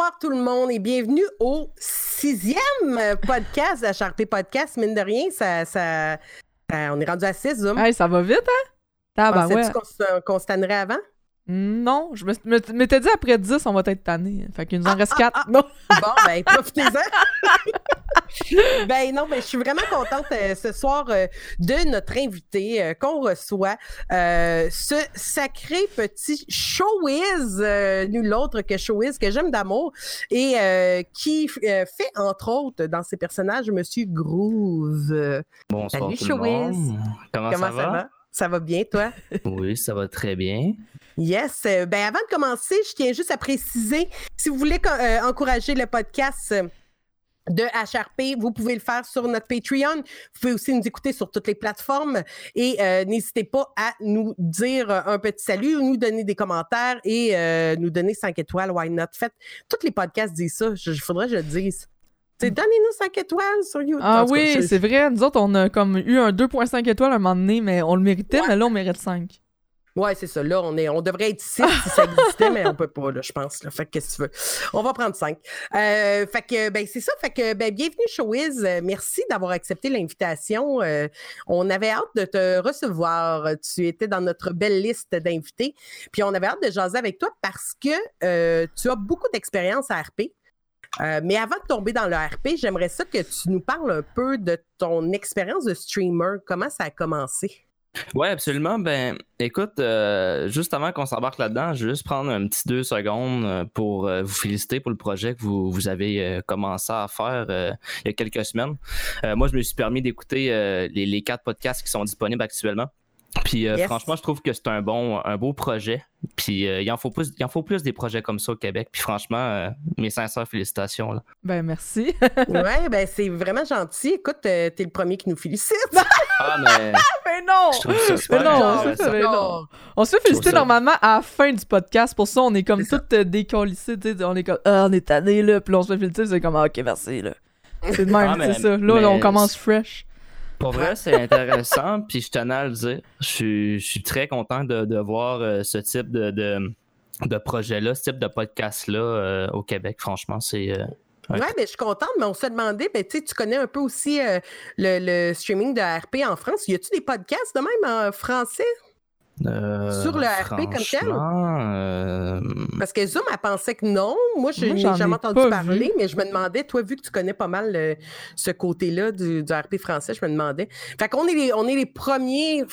Bonsoir tout le monde et bienvenue au sixième podcast d'HRP Podcast. Mine de rien, ça, ça, ça- on est rendu à six, Zoom. Hey, ça va vite, hein? Ah, ben ouais. Pensais-tu qu'on se- qu'on se tannerait avant? Non, je me me- m'étais dit après 10, on va être tanné. Fait qu'il nous en reste 4. Non. Bon, ben, profitez-en. ben non, ben, je suis vraiment contente euh, ce soir euh, de notre invité euh, qu'on reçoit. Euh, ce sacré petit showwiz, euh, nul autre que showwiz, que j'aime d'amour, et euh, qui euh, fait, entre autres, dans ses personnages, Monsieur Groove. Bonsoir Salut, tout le Showbiz. monde. Comment, Comment ça, va? Ça va bien, toi? Oui, ça va très bien. Yes. Euh, ben avant de commencer, je tiens juste à préciser, si vous voulez euh, encourager le podcast euh, de HRP, vous pouvez le faire sur notre Patreon. Vous pouvez aussi nous écouter sur toutes les plateformes et euh, n'hésitez pas à nous dire un petit salut, nous donner des commentaires et euh, nous donner 5 étoiles. Why not? Faites, tous les podcasts disent ça. Il faudrait que je le dise. Donnez-nous 5 étoiles sur YouTube. Ah oui, c'est vrai. Nous autres, on a comme eu un 2.5 étoiles à un moment donné, mais on le méritait, Ouais. mais là, on mérite 5. Ouais, c'est ça. Là, on, est, on devrait être 6 si ça existait, mais on peut pas, là, je pense. Là. Fait que qu'est-ce que tu veux? On va prendre 5. fait que, ben, c'est ça. Fait que, ben, bienvenue, Showwiz. Euh, merci d'avoir accepté l'invitation. Euh, on avait hâte de te recevoir. Tu étais dans notre belle liste d'invités. Puis, on avait hâte de jaser avec toi parce que euh, tu as beaucoup d'expérience à RP. Euh, mais avant de tomber dans le RP, j'aimerais ça que tu nous parles un peu de ton expérience de streamer. Comment ça a commencé? Oui, absolument. Ben, écoute, euh, juste avant qu'on s'embarque là-dedans, je vais juste prendre un petit deux secondes euh, pour euh, vous féliciter pour le projet que vous, avez commencé à faire il y a quelques semaines. Moi, je me suis permis d'écouter les quatre podcasts qui sont disponibles actuellement. Puis euh, Yes. franchement, je trouve que c'est un bon, un beau projet. Puis euh, il en faut plus, il en faut plus des projets comme ça au Québec. Puis franchement, euh, mes sincères félicitations. Là. Ben, merci. ouais, ben c'est vraiment gentil. Écoute, euh, t'es le premier qui nous félicite. Ah mais mais non! je trouve ça super Mais non, ça, mais non. Non. On se fait féliciter normalement à la fin du podcast. Pour ça, on est comme toutes euh, décollissées. On est comme, ah, on est tanné, là. Puis là, on se fait féliciter. C'est comme, ah, ok, merci, là. C'est de même, Ah, c'est ça. Là, mais- on commence fresh. Pour vrai, c'est intéressant, puis je tenais à le dire. Je suis, très content de, voir euh, ce type de, de, projet-là, ce type de podcast-là euh, au Québec. Franchement, c'est. euh, Ouais, ben, je suis contente, mais on se demandait, ben, tu connais un peu aussi euh, le, le streaming de RP en France. Y a-tu des podcasts de même en français? Euh, Sur le RP comme tel? euh, Parce que Zoom, elle pensait que non. Moi, je n'ai jamais ai entendu parler, vu. mais je me demandais, toi, vu que tu connais pas mal le- ce côté-là du, du RP français, je me demandais. Fait qu'on est les, on est les premiers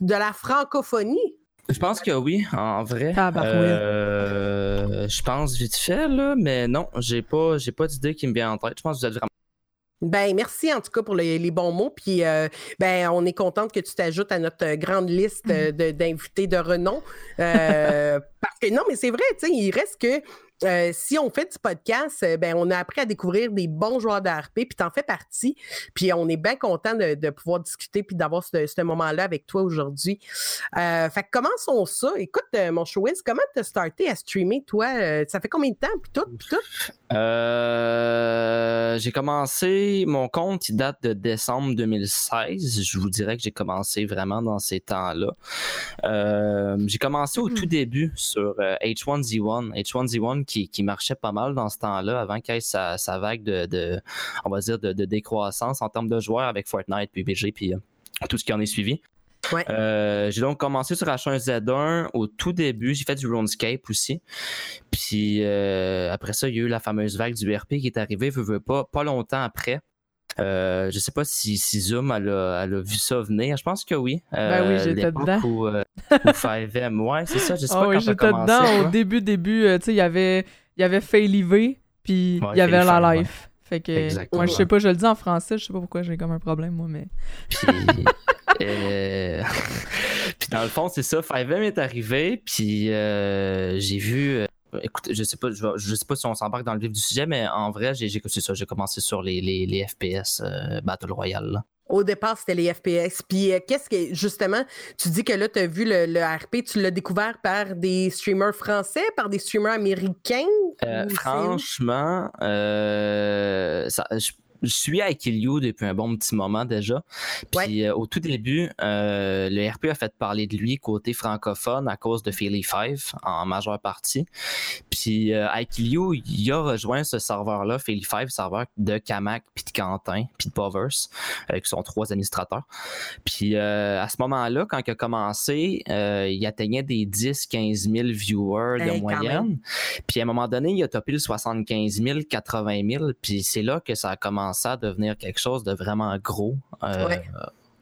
de la francophonie. je pense que oui, en vrai. Tabarouette. Euh, je pense vite fait, là, mais non, j'ai pas, j'ai pas d'idée qui me vient en tête. Je pense que vous êtes vraiment. Ben, merci en tout cas pour les, les bons mots. Puis, euh, ben, on est contente que tu t'ajoutes à notre euh, grande liste euh, de- d'invités de renom. Euh, parce que non, mais c'est vrai, tu sais, il reste que euh, si on fait du podcast, euh, ben, on a appris à découvrir des bons joueurs de RP, puis t'en fais partie. Puis, on est bien content de, de pouvoir discuter puis d'avoir ce, ce moment-là avec toi aujourd'hui. Euh, fait que commençons ça. Écoute, mon showwiz, comment t'as starté à streamer, toi? Ça fait combien de temps? Puis tout, puis tout? J'ai commencé, mon compte il date de décembre 2016. Je vous dirais que j'ai commencé vraiment dans ces temps-là. J'ai commencé au tout début sur euh, H1Z1. H1Z1 qui, qui marchait pas mal dans ce temps-là avant qu'il y ait sa, sa vague de, de, on va dire, de, de décroissance en termes de joueurs avec Fortnite, puis euh, tout ce qui en est suivi. Ouais. Euh, j'ai donc commencé sur H1Z1 au tout début. J'ai fait du RuneScape aussi. Puis euh, après ça, il y a eu la fameuse vague du RP qui est arrivée, veux, veux pas, pas longtemps après. Euh, je sais pas si, si Zoom elle a, elle a vu ça venir. Je pense que oui. Ben oui, j'étais l'époque dedans. Où, euh, où 5M, ouais, c'est ça. Je sais Ah pas oui, j'étais dedans toi. au début, début. euh, tu sais, il y avait, y avait puis Ouais, il y avait la ouais. life. Fait que, Exactement. ouais, je sais pas, je le dis en français, je sais pas pourquoi j'ai comme un problème, moi, mais. Puis, euh, puis dans le fond, c'est ça. 5M est arrivé, puis euh, j'ai vu. Euh, Écoute, je sais pas, je, sais pas si on s'embarque dans le vif du sujet, mais en vrai, j'ai c'est ça, j'ai commencé sur les, les, les FPS euh, Battle Royale. là. Au départ, c'était les FPS. Puis, euh, qu'est-ce que, justement, tu dis que là, tu as vu le, le RP, tu l'as découvert par des streamers français, par des streamers américains? Euh, franchement, euh, ça- je, je suis à depuis un bon petit moment déjà. Puis euh, au tout début, euh, le RP a fait parler de lui côté francophone à cause de Philly 5 en majeure partie. Puis euh, Ikilio, il a rejoint ce serveur-là, Philly 5, serveur de Kamak, puis de Quentin, puis de Povers, qui sont trois administrateurs. Puis à ce moment-là, quand il a commencé, il atteignait des 10-15 000 viewers de moyenne. Puis à un moment donné, il a topé le 75 000, 80 000. Puis c'est là que ça a commencé à devenir quelque chose de vraiment gros. Euh,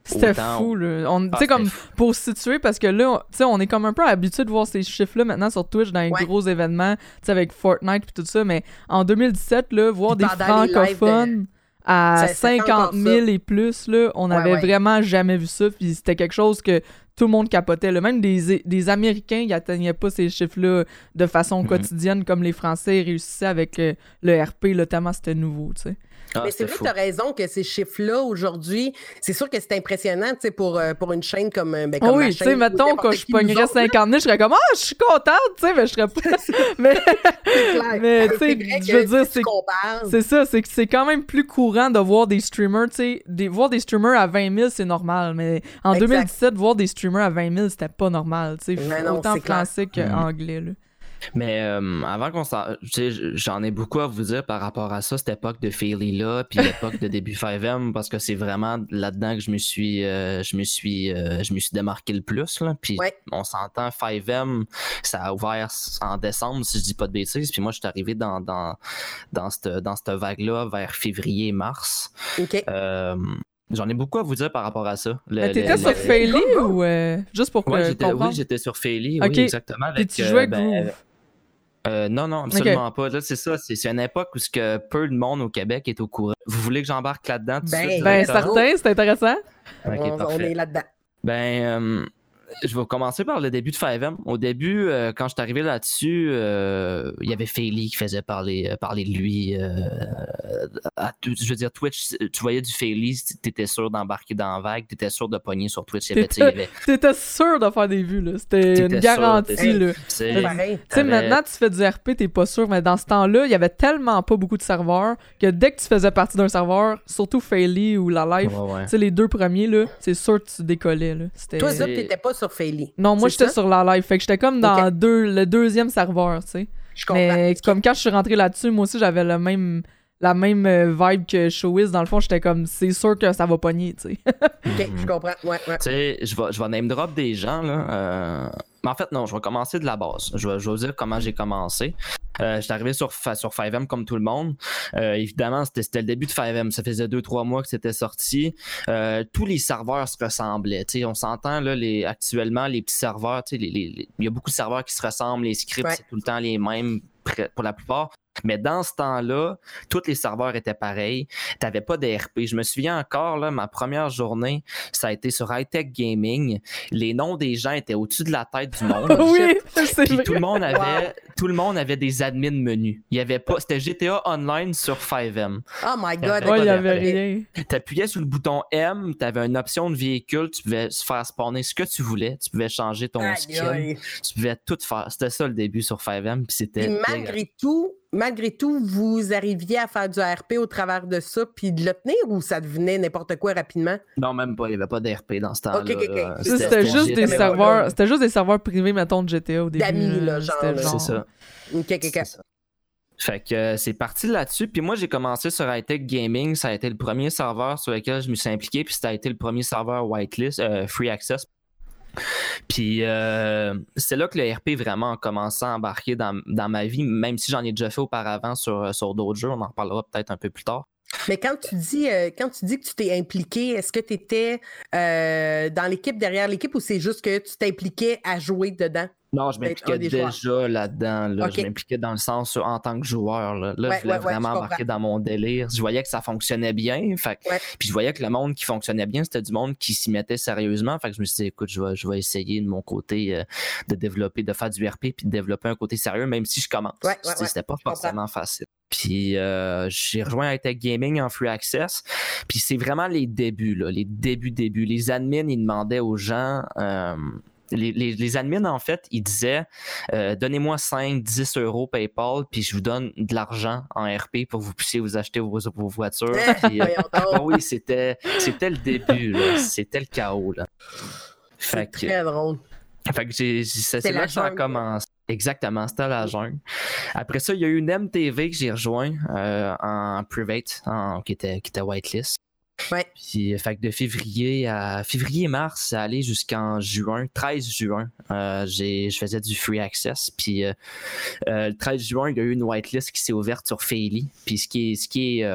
c'était fou, là. On, ah, comme, pour se situer, parce que là, on, on est comme un peu habitué de voir ces chiffres-là maintenant sur Twitch dans les gros événements, avec Fortnite et tout ça, mais en 2017, là, voir des francophones à 50 000 et plus, là, on n'avait vraiment jamais vu ça, puis c'était quelque chose que tout le monde capotait. Même des, des Américains, ils atteignaient pas ces chiffres-là de façon mhm. quotidienne comme les Français réussissaient avec le, le RP, notamment c'était nouveau, tu sais. Ah, mais c'est vrai que tu as raison que ces chiffres-là, aujourd'hui, c'est sûr que c'est impressionnant pour, euh, pour une chaîne comme, euh, ben, comme Oui, tu sais, mettons, quand je pognerais 50 000, je serais comme, ah, je suis contente, tu sais, mais je serais pas. mais, mais tu sais, je veux dire, c'est. C'est ça, c'est que c'est quand même plus courant de voir des streamers, tu sais, des, voir des streamers à 20 000, c'est normal, mais en 2017, voir des streamers à 20 000, c'était pas normal, tu sais, autant français qu'anglais, là. Mais euh, avant qu'on s'en. J'en ai beaucoup à vous dire par rapport à ça, cette époque de Fairly là, puis l'époque de début 5M, parce que c'est vraiment là-dedans que je me suis euh, je me suis euh, je me suis démarqué le plus. Là. Puis on s'entend 5M, ça a ouvert en décembre, si je dis pas de bêtises. Puis moi, je suis arrivé dans, dans, dans cette, dans cette vague-là vers février-mars. J'en ai beaucoup à vous dire par rapport à ça. T'étais sur Fairly ou juste pour que Oui, j'étais sur Fairly, oui, exactement. Avec, tu jouais avec ben, euh, non, non, absolument pas. Là, c'est ça. C'est une époque où ce que peu de monde au Québec est au courant. Vous voulez que j'embarque là-dedans tout ben, suite? Ben, certain, c'est intéressant. on, est là-dedans. Ben, euh, je vais commencer par le début de 5M. Au début, euh, quand je suis arrivé là-dessus, euh, il y avait Faily qui faisait parler, euh, parler de lui. À, je veux dire, Twitch, tu voyais du Faily, t'étais sûr d'embarquer dans la vague, t'étais sûr de pogner sur Twitch. T'étais sûr de faire des vues, C'était une garantie, là. Tu sais, maintenant, tu fais du RP, t'es pas sûr, mais dans ce temps-là, il y avait tellement pas beaucoup de serveurs que dès que tu faisais partie d'un serveur, surtout Faily ou la Life, tu sais, les deux premiers, là, c'est sûr que tu décollais, là. Toi, t'étais pas sur non, moi j'étais sur la live. Fait que j'étais comme dans deux, le deuxième serveur, tu sais. Je comprends. Mais comme quand je suis rentré là-dessus, moi aussi j'avais le même la même euh, vibe que Showbiz. Dans le fond, j'étais comme, c'est sûr que ça va pogner, tu sais. ok, je comprends. Ouais, ouais. Tu sais, je vais, je vais name drop des gens, là. Euh, mais en fait, non, je vais commencer de la base. Je vais, je vais vous dire comment j'ai commencé. Euh, j'étais arrivé sur, sur 5M comme tout le monde. Euh, évidemment, c'était le début de 5M. Ça faisait 2-3 mois que c'était sorti. Euh, tous les serveurs se ressemblaient. on s'entend là, les, actuellement, les petits serveurs, il y a beaucoup de serveurs qui se ressemblent. Les scripts, c'est tout le temps les mêmes pour la plupart. Mais dans ce temps-là, tous les serveurs étaient pareils. Tu n'avais pas de RP. Je me souviens encore, là, ma première journée, ça a été sur High Tech Gaming. Les noms des gens étaient au-dessus de la tête du monde. oui, Puis tout le monde avait, tout le monde avait des admins menus. Il y avait pas, c'était GTA Online sur 5M. Oh my god. il y avait rien. Tu appuyais sur le bouton M, tu avais une option de véhicule, tu pouvais faire spawner ce que tu voulais, tu pouvais changer ton skin, tu pouvais tout faire. C'était ça le début sur 5M, puis c'était. Malgré tout, malgré tout, vous arriviez à faire du RP au travers de ça, puis de le tenir, ou ça devenait n'importe quoi rapidement? Non, même pas. Il n'y avait pas d'RP dans ce temps-là. C'était juste des serveurs. C'était juste des serveurs privés, mettons, de GTA au début. D'amis, là, genre. C'est ça. Ok, ok, Fait que euh, c'est parti là-dessus. Puis moi, j'ai commencé sur Hightech Gaming. Ça a été le premier serveur sur lequel je me suis impliqué. Puis ça a été le premier serveur whitelist, euh, free access puis euh, c'est là que le RP vraiment a commencé à embarquer dans, ma vie, même si j'en ai déjà fait auparavant sur, sur d'autres jeux. On en reparlera peut-être un peu plus tard. Mais quand tu dis, euh, que tu t'es impliqué, est-ce que tu étais euh, dans l'équipe, derrière l'équipe, ou c'est juste que tu t'impliquais à jouer dedans? Non, je m'impliquais déjà là-dedans. Je m'impliquais dans le sens en tant que joueur. Là, je voulais vraiment embarquer dans mon délire. Je voyais que ça fonctionnait bien. Fait, Puis je voyais que le monde qui fonctionnait bien, c'était du monde qui s'y mettait sérieusement. Fait que je me suis dit, écoute, je vais, je vais essayer de mon côté euh, de développer, de faire du RP puis de développer un côté sérieux, même si je commence. C'était pas forcément facile. Puis euh, j'ai rejoint Tech Gaming en free access. Puis c'est vraiment les débuts, là, les débuts, débuts. Les admins, ils demandaient aux gens. Euh, les, les, admins, en fait, ils disaient euh, donnez-moi 5, 10 euros PayPal, puis je vous donne de l'argent en RP pour que vous puissiez vous acheter vos, voitures. Euh, ah oui, c'était le début, c'était le chaos. Là. Fait très drôle. Fait que c'est là que ça a commencé. Exactement, c'était la jungle. Après ça, il y a eu une MTV que j'ai rejoint euh, en private, qui, était, qui était whitelist. Ouais. Puis, fait que de février à février-mars, ça allait jusqu'en juin, 13 juin. Euh, je faisais du free access. Puis euh, le 13 juin, il y a eu une whitelist qui s'est ouverte sur Faily. Puis ce qui est, ce qui est,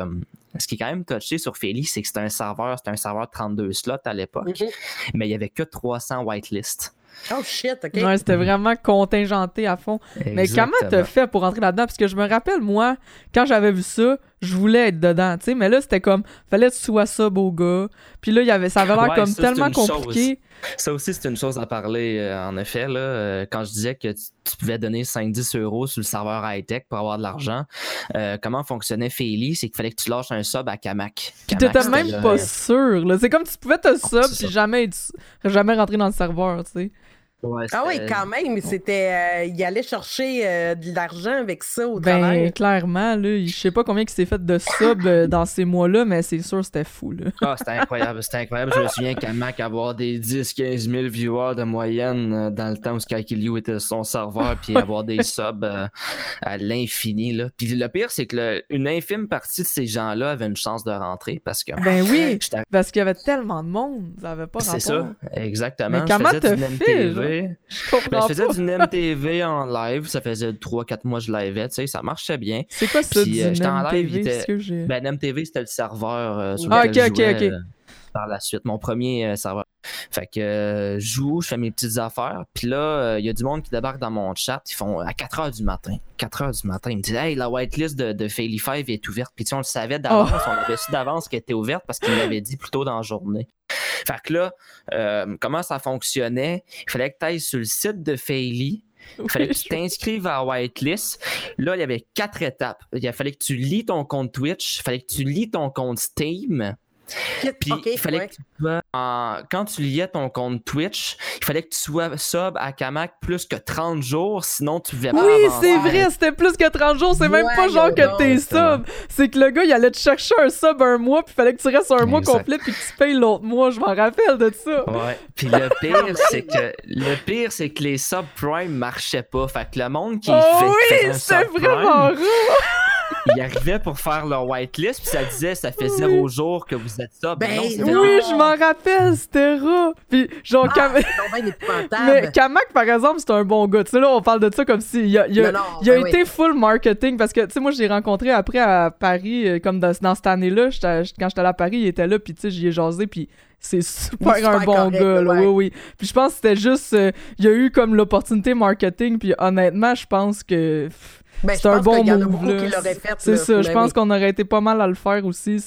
ce qui est quand même touché sur Faily, c'est que c'était un serveur, c'était un serveur 32 slots à l'époque, mm-hmm. mais il n'y avait que 300 whitelists. Oh shit, ok. Ouais, c'était vraiment contingenté à fond. Mais comment t'as fait pour rentrer là-dedans? Parce que je me rappelle, moi, quand j'avais vu ça, je voulais être dedans, tu sais, mais là, c'était comme, fallait que tu sois ça, beau gars. Puis là, y avait, ça avait l'air comme tellement compliqué. Ça aussi, c'est une chose à parler, euh, en effet. Là, euh, quand je disais que tu, pouvais donner 5-10 euros sur le serveur high-tech pour avoir de l'argent, euh, comment fonctionnait Faily? C'est qu'il fallait que tu lâches un sub à Kamak. Puis t'étais même pas sûr. C'est comme tu pouvais te sub puis jamais, jamais rentrer dans le serveur, tu sais ah oui, quand même, c'était. Euh, il allait chercher euh, de l'argent avec ça au ben, travail. clairement, là, je sais pas combien il s'est fait de sub euh, dans ces mois-là, mais c'est sûr c'était fou. Là. Ah, c'était incroyable, c'était incroyable. Je me souviens qu'à Mac, avoir des 10-15 000 viewers de moyenne dans le temps où Skykill était son serveur, puis avoir des subs à l'infini. Là. Puis le pire, c'est que une infime partie de ces gens-là avait une chance de rentrer parce que. Ben oui, parce qu'il y avait tellement de monde, ça avait pas C'est ça, exactement. Mais comment t'as ben, je faisais du MTV en live. Ça faisait 3-4 mois que je liveais. Tu sais, ça marchait bien. C'est quoi ça, du euh, en live. Était... Ben, MTV, c'était le serveur euh, sur ah, lequel je jouais, euh, par la suite. Mon premier serveur. Fait que je joue, je fais mes petites affaires. Puis là, il y a du monde qui débarque dans mon chat. Ils font à 4 h du matin. 4 h du matin. Ils me disent Hey, la whitelist de, de Faily 5 est ouverte. Puis tu on le savait d'avance. Oh. On avait su d'avance qu'elle était ouverte parce qu'il l'avait dit plus tôt dans la journée. Fait que là, euh, comment ça fonctionnait? Il fallait que tu ailles sur le site de Faily. Il fallait que tu t'inscrives à Whitelist. Là, il y avait quatre étapes. Il fallait que tu lis ton compte Twitch. Il fallait que tu lis ton compte Steam. Puis il fallait que tu quand tu liais ton compte Twitch, il fallait que tu sois sub à Kamak plus que 30 jours, sinon tu pouvais pas Oui, c'est vrai, c'était plus que 30 jours, c'est même pas genre que t'es sub. C'est que le gars, il allait te chercher un sub un mois, puis il fallait que tu restes un mois complet puis que tu payes l'autre mois, je m'en rappelle de ça. Ouais. Puis le pire, c'est que le pire c'est que les sub prime marchaient pas. Fait que le monde qui oh fait oui, c'est vraiment rare ils arrivaient pour faire leur whitelist, puis ça disait ça fait zéro jour que vous êtes ça. Ben, oui, je m'en rappelle, c'était rare. Puis genre, ah, mais Kamak, par exemple, c'est un bon gars. Tu sais, là, on parle de ça comme si. Il a, il a, il a ben été full marketing parce que, tu sais, moi, je l'ai rencontré après à Paris, euh, comme dans, dans cette année-là. Quand j'étais allé à Paris, il était là, puis tu sais, j'y ai jasé, puis c'est super, un bon gars, là, oui, oui. Puis je pense que c'était juste, euh, il y a eu comme l'opportunité marketing, puis honnêtement, je pense que ben, c'est un bon move. C'est ça, je ben pense qu'on aurait été pas mal à le faire aussi.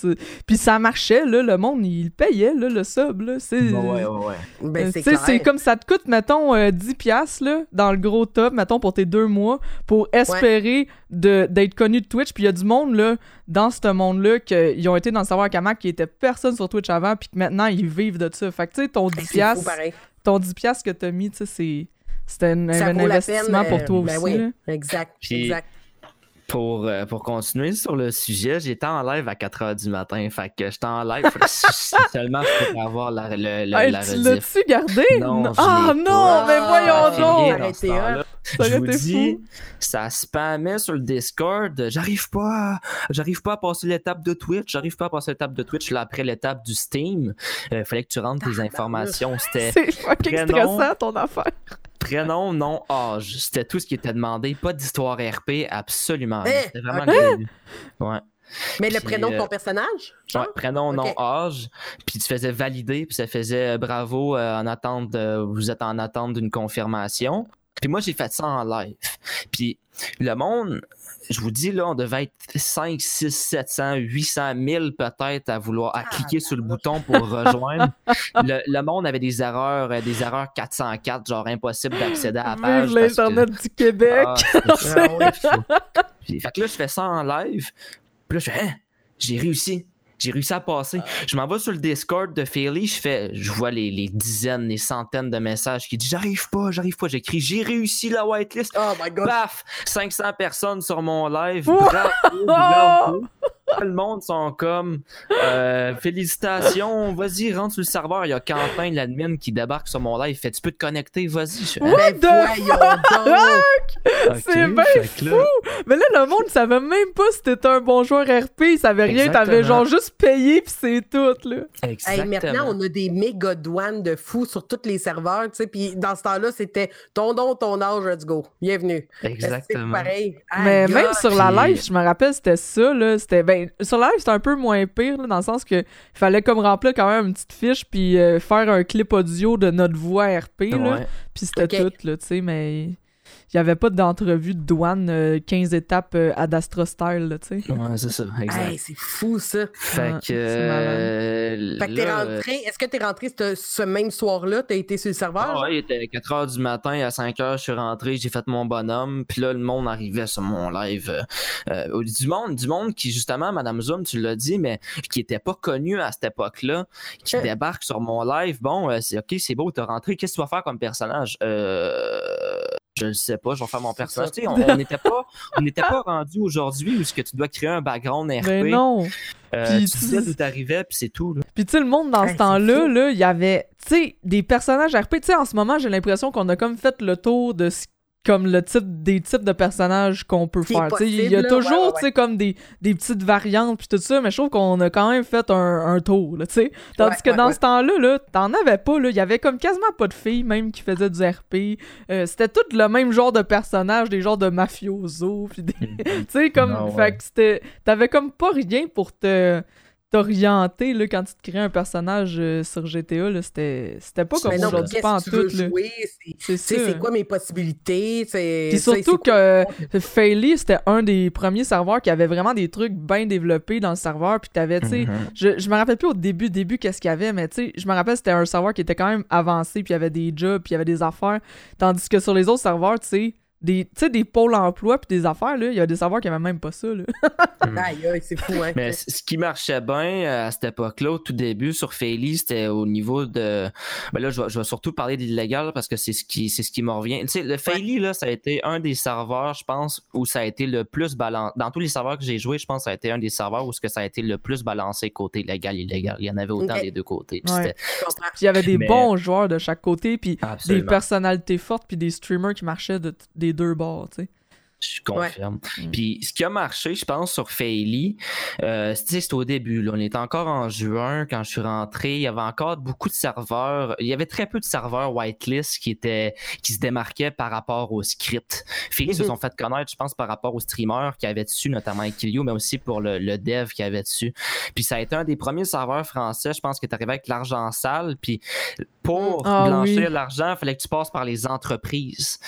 Puis ça marchait, là, le monde, il payait là, le sub. Là. C'est, ouais, ouais, ouais. Ben, euh, c'est, comme ça te coûte, mettons, 10$ euh, là, dans le gros top, mettons, pour tes deux mois, pour espérer de, d'être connu de Twitch. Puis il y a du monde là, dans ce monde-là qu'ils ont été dans le savoir Kamak qui était personne sur Twitch avant, puis que maintenant ils vivent de ça. Fait que tu sais, ton 10$, ton 10$ que t'as mis, tu sais, c'est c'était un, investissement pour toi euh, ben aussi. Oui, exact, exact. Pour, euh, pour continuer sur le sujet, j'étais en live à 4 h du matin. Fait que j'étais en live seulement pour avoir la, le, le, hey, la Tu l'as-tu gardé? Non. Ah non, mais voyons donc! Je vous dis, ça spammait sur le Discord. J'arrive pas, j'arrive pas à passer l'étape de Twitch. J'arrive pas à passer l'étape de Twitch là, après l'étape du Steam. Il euh, fallait que tu rentres tes informations. C'était. C'est fucking stressant ton affaire. Prénom, nom, âge. C'était tout ce qui était demandé. Pas d'histoire RP, absolument. Eh, C'était vraiment okay. Ouais. Mais le prénom de ton euh, personnage? Ouais, prénom, nom, âge. Puis tu faisais valider, puis ça faisait euh, bravo euh, en attente, vous êtes en attente d'une confirmation. Puis moi, j'ai fait ça en live. Puis le monde, je vous dis, là, on devait être 5, 6, 700, 800 000 peut-être à vouloir à cliquer sur le bouton pour rejoindre. le, monde avait des erreurs, euh, des erreurs 404, genre impossible d'accéder à la page. l'Internet du Québec. Ah, fait que là, je fais ça en live. Puis là, je fais, hein, j'ai réussi. J'ai réussi à passer. Je m'en vais sur le Discord de Philly, je fais, je vois les, les dizaines, les centaines de messages qui disent j'arrive pas, j'arrive pas. J'écris j'ai réussi la whitelist. Oh my god. Paf, 500 personnes sur mon live. Bravo, bravo le monde sont comme euh, félicitations, vas-y, rentre sur le serveur. Il y a Quentin, l'admin, qui débarque sur mon live. Fait Tu peux te connecter, vas-y. What the fuck? C'est bien fou! Mais là, le monde savait même pas si t'étais un bon joueur RP. Il savait rien. T'avais genre juste payé, puis c'est tout. Là. Exactement. maintenant, on a des méga douanes de fous sur tous les serveurs. tu sais Puis dans ce temps-là, c'était ton don, ton âge, let's go. Bienvenue. Exactement. C'est pareil. Mais même sur la live, je me rappelle, c'était ça. là C'était ben, sur live, c'était un peu moins pire, dans le sens que fallait comme remplir quand même une petite fiche, puis euh, faire un clip audio de notre voix RP, là. Puis c'était tout, là, tu sais, mais il n'y avait pas d'entrevue de douane 15 euh, étapes euh, à Dastra style, tu sais. Ouais, c'est ça, exact. c'est fou, ça. Fait que. Euh, fait que t'es rentré. Est-ce que t'es rentré ce, même soir-là? T'as été sur le serveur? Ah, ouais, il était 4 h du matin, à 5 h, je suis rentré, j'ai fait mon bonhomme, puis là, le monde arrivait sur mon live. du monde, du monde qui, justement, Madame Zoom, tu l'as dit, mais qui était pas connu à cette époque-là, qui débarque sur mon live. Bon, c'est OK, c'est beau, t'es rentré, qu'est-ce que tu vas faire comme personnage? Euh je ne sais pas, je vais faire mon personnage. on n'était pas, on n'était pas rendu aujourd'hui où ce que tu dois créer un background RP. Mais non. Euh, puis tu disais d'où t'arrivais, puis c'est tout. Puis tu sais, le monde dans ce temps-là, là, il y avait, tu sais, des personnages RP. Tu sais, en ce moment, j'ai l'impression qu'on a comme fait le tour de ce comme le type des types de personnages qu'on peut faire. Il y a toujours comme des, des, petites variantes puis tout ça, mais je trouve qu'on a quand même fait un, un tour. Là, Tandis que dans ce temps-là, -là, t'en avais pas. Il y avait comme quasiment pas de filles même qui faisaient du RP. Euh, c'était tout le même genre de personnages, des genres de mafiosos. Puis des... tu sais, comme. Ah fait que T'avais comme pas rien pour te t'orienter là, quand tu te crées un personnage euh, sur GTA. Là, c'était, c'était pas comme aujourd'hui, pas en tout. C'est, c'est, quoi mes possibilités? Puis surtout que Faily, c'était un des premiers serveurs qui avait vraiment des trucs bien développés dans le serveur. Puis t'avais, tu sais, mm-hmm. je, je me rappelle plus au début, début qu'est-ce qu'il y avait, mais tu sais, je me rappelle c'était un serveur qui était quand même avancé, puis il y avait des jobs, puis il y avait des affaires. Tandis que sur les autres serveurs, tu sais, des, des pôles emploi puis des affaires, là, il y a des serveurs qui n'avaient même pas ça. Là. C'est fou, hein. Mais ce qui marchait bien euh, à cette époque-là, au tout début, sur Faily, c'était au niveau de. Ben là, je vais, surtout parler d'illégal parce que c'est ce qui c'est ce qui me revient. Tu sais, le Faily, là, ça a été un des serveurs, je pense, où ça a été le plus balancé. Dans tous les serveurs que j'ai joué, je pense que ça a été un des serveurs où ça a été le plus balancé côté légal illégal. Il y en avait autant des deux côtés. Puis il y avait des bons joueurs de chaque côté, puis des personnalités fortes, puis des streamers qui marchaient de, des deux bords, tu sais. Je confirme. Mm. Puis ce qui a marché, je pense, sur Faily, euh, c'était au début. Là. On était encore en juin quand je suis rentré. Il y avait encore beaucoup de serveurs. Il y avait très peu de serveurs whitelist qui étaient qui se démarquaient par rapport au script. Faily se mm-hmm. sont fait connaître, je pense, par rapport aux streamers qui avaient dessus, notamment Ekilio, mais aussi pour le, dev qui avait dessus. Puis ça a été un des premiers serveurs français, je pense, qui est arrivé avec l'argent sale. Puis pour ah blanchir l'argent, il fallait que tu passes par les entreprises.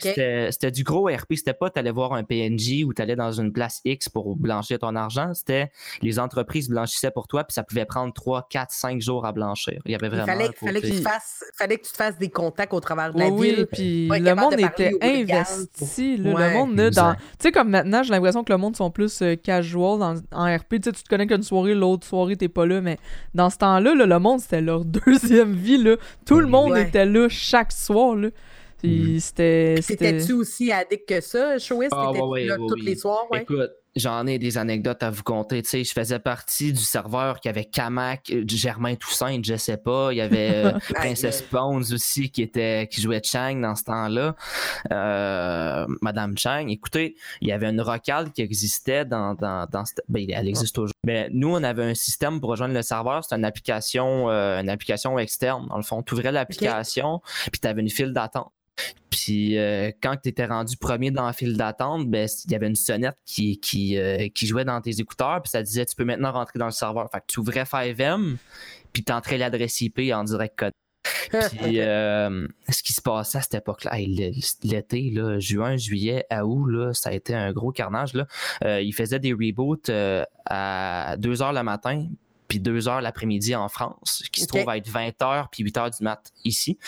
c'était du gros RP. C'était pas tu allais voir un PNJ ou tu allais dans une place X pour blanchir ton argent. C'était les entreprises blanchissaient pour toi, puis ça pouvait prendre 3, 4, 5 jours à blanchir. Il y avait vraiment. Il fallait, que tu fasses, fallait que tu te fasses des contacts au travers de la oui, ville. puis le monde était investi. le monde, dans. Tu sais, comme maintenant, j'ai l'impression que le monde sont plus euh, casual en RP. Tu sais, tu te connais qu'une soirée, l'autre soirée, t'es pas là. Mais dans ce temps-là, le monde, c'était leur deuxième vie. Là. Tout le monde était là chaque soir. Là. Puis c'était. C'était-tu aussi addict que ça, Chouis? Ah, ouais, là tous les soirs? Ouais? Écoute, j'en ai des anecdotes à vous conter. Tu sais, je faisais partie du serveur qui avait Kamak, euh, Germain Toussaint, je sais pas. Il y avait euh, Princess Bones aussi qui était qui jouait Chang dans ce temps-là. Euh, Madame Chang. Écoutez, il y avait une rocade qui existait dans, dans, dans ben, elle existe toujours. Mais nous, on avait un système pour rejoindre le serveur. C'était une application, une application externe. Dans le fond, tu ouvrais l'application, puis tu avais une file d'attente. Puis euh, quand tu étais rendu premier dans la file d'attente, ben, il y avait une sonnette qui, qui, euh, qui, jouait dans tes écouteurs, puis ça disait tu peux maintenant rentrer dans le serveur. Fait que tu ouvrais 5M, puis tu entrais l'adresse IP en direct code. Puis euh, ce qui se passait à cette époque-là, l'été, là, juin, juillet, août, là, ça a été un gros carnage. Là. il faisait des reboots à 2 h le matin, puis 2 h l'après-midi en France, qui se trouve à être 20 h puis 8 h du mat ici.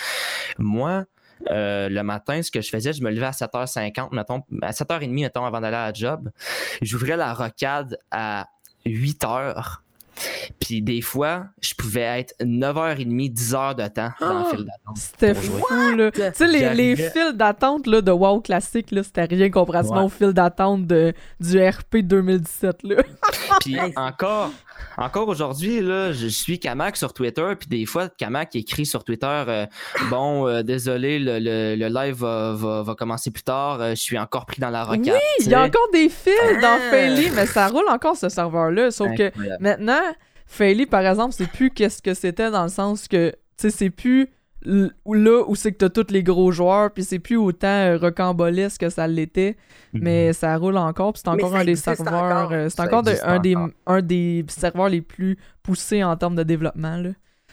Moi, euh, le matin, ce que je faisais, je me levais à 7h50, mettons, à 7h30, mettons, avant d'aller à la job. J'ouvrais la rocade à 8h. Puis des fois, je pouvais être 9h30, 10h de temps dans le Ah, fil d'attente. C'était fou, là. Tu sais, les, les fils d'attente là, de WoW classique, là, c'était rien comparativement Ouais. aux fils d'attente de, du RP 2017, là. Puis encore, encore aujourd'hui, là, je suis Kamak sur Twitter, puis des fois, Kamak écrit sur Twitter euh, Bon, euh, désolé, le, le- le live va, va- va commencer plus tard, euh, je suis encore pris dans la rocade. Oui, il y a encore des fils dans Ah. Faily, mais ça roule encore ce serveur-là. Sauf que maintenant, Faily, par exemple, c'est plus qu'est-ce que c'était dans le sens que, tu sais, c'est plus là où c'est que t'as tous les gros joueurs, puis c'est plus autant euh, rocambolesque que ça l'était, mais ça roule encore, puis c'est Mhm. Encore un des serveurs, encore. euh, c'est encore un, des, encore. un des serveurs les plus poussés en termes de développement, là.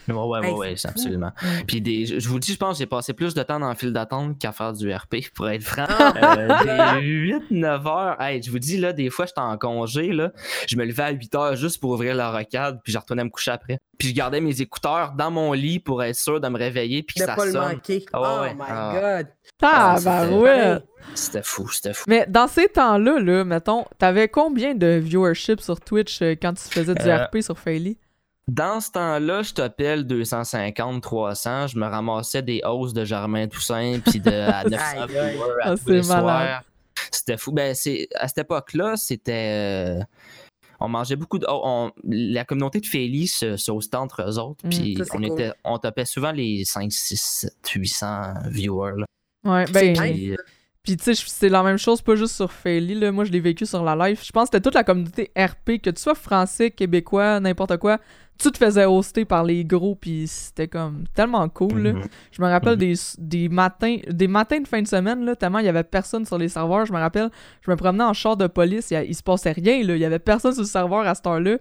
Ouais, ouais, ouais, Hey, ouais, c'est c'est fou. absolument. Puis des, je vous le dis, je pense que j'ai passé plus de temps dans le fil d'attente qu'à faire du RP, pour être franc. Euh, des 8-9 heures. Hey, je vous dis, là, des fois, j'étais en congé, là. Je me levais à 8 heures juste pour ouvrir la rocade, puis je retournais me coucher après. Puis je gardais mes écouteurs dans mon lit pour être sûr de me réveiller, puis que ça pas le sonne. manquer. Ah oh ouais. my Ah. God. Ah, Ah, bah ouais! C'était fou, c'était fou. Mais dans ces temps-là, là, mettons, t'avais combien de viewership sur Twitch euh, quand tu faisais du Euh, RP sur Faily? Dans ce temps-là, je t'appelle 250, 300. Je me ramassais des hausses de Germain Toussaint, puis de à 900 Aïe, aïe. viewers à Ah, tous les soirs. C'était fou. Ben, c'est, à cette époque-là, c'était. euh, on mangeait beaucoup de. oh, on- la communauté de Félix se, se hostait entre eux autres. Mm, Puis on, cool. était, on tapait souvent les 5, 6, 7, 800 viewers. là. Ouais, ben. Puis, euh, Puis tu sais, c'est la même chose, pas juste sur Faily, là. Moi, je l'ai vécu sur la live. Je pense que c'était toute la communauté RP, que tu sois français, québécois, n'importe quoi, tu te faisais hoster par les gros, puis c'était comme tellement cool, là. mhm. Je me rappelle Mhm. des, des matins des matins de fin de semaine, là, tellement il y avait personne sur les serveurs. Je me rappelle, je me promenais en char de police, il, se passait rien, là. Il y avait personne sur le serveur à cette heure-là.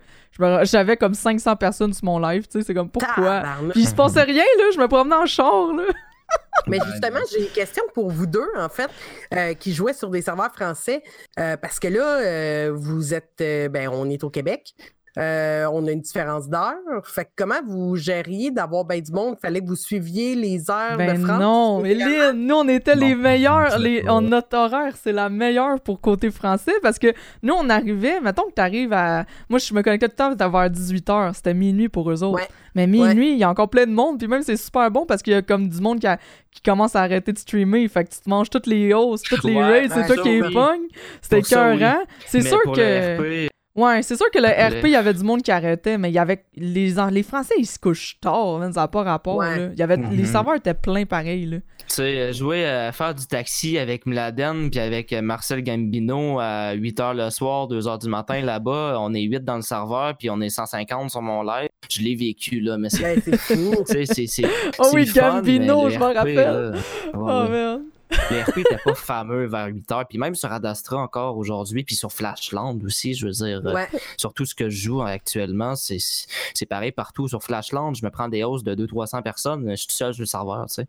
J'avais comme 500 personnes sur mon live, tu sais, c'est comme pourquoi? Tabarnak. Puis il se passait rien, là. Je me promenais en char, là. Mais justement, j'ai une question pour vous deux, en fait, euh, qui jouaient sur des serveurs français. euh, parce que là, euh, vous êtes. ben, on est au Québec. Euh, on a une différence d'heure. Fait que comment vous gériez d'avoir ben du monde? Fallait que vous suiviez les heures Ben de France? non, Éline, nous on était les meilleurs, les, en notre horaire, c'est la meilleure pour côté français parce que nous on arrivait, mettons que t'arrives à. Moi je me connectais tout le temps vers 18h, c'était minuit pour eux autres. Ouais. Mais minuit, il y a encore plein de monde, puis même c'est super bon parce qu'il y a comme du monde qui, a- qui commence à arrêter de streamer, fait que tu te manges toutes les hausses, toutes les Ouais, raids, c'est ouais, toi qui les oui. pognes. C'était écœurant. C'est sûr pour que. Ouais, c'est sûr que le RP, il y avait du monde qui arrêtait, mais il y avait. Les, les Français, ils se couchent tard, ça n'a pas rapport. Ouais. là. Il y avait... Les Mhm. serveurs étaient pleins pareil. Là. Tu sais, euh, jouer à faire du taxi avec Mladen puis avec euh, Marcel Gambino à 8 h le soir, 2 h du matin là-bas. On est 8 dans le serveur puis on est 150 sur mon live. Je l'ai vécu là, mais c'est. Ben, c'est fou. tu sais, c'est. c'est- Oh c'est oui, fun, Gambino, mais je m'en rappelle. là, ouais, Oh ouais. merde. Le RP était pas fameux vers 8 h Puis même sur Adastra encore aujourd'hui, puis sur Flashland aussi, je veux dire. euh, Ouais. sur tout ce que je joue actuellement, c'est c'est pareil partout. Sur Flashland, je me prends des hausses de 200-300 personnes. Je suis tout seul sur le serveur, tu sais.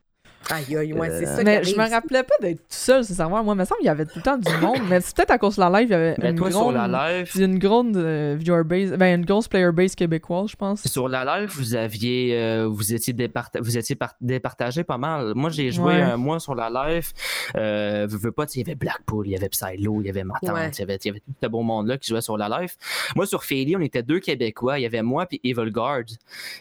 Aïe, aïe, ouais, c'est ça. Mais qui je me rappelais pas d'être tout seul sur le serveur. Moi, il me semble qu'il y avait tout le temps du monde. mais c'est peut-être à cause de la live, il y avait Mais une, toi, grande, sur la live, une grande euh, viewer base, ben une grosse player base québécoise, je pense. Sur la live, vous aviez, euh, vous étiez, départa- vous étiez par- départagé pas mal. Moi, j'ai joué Ouais. un mois sur la live. Euh, veux, veux pas, il y avait Blackpool, il y avait Psylo, il y avait ma tante, Ouais. il, y avait, il y avait tout ce beau monde-là qui jouait sur la live. Moi, sur Faily, on était deux Québécois. Il y avait moi puis Evil Guard.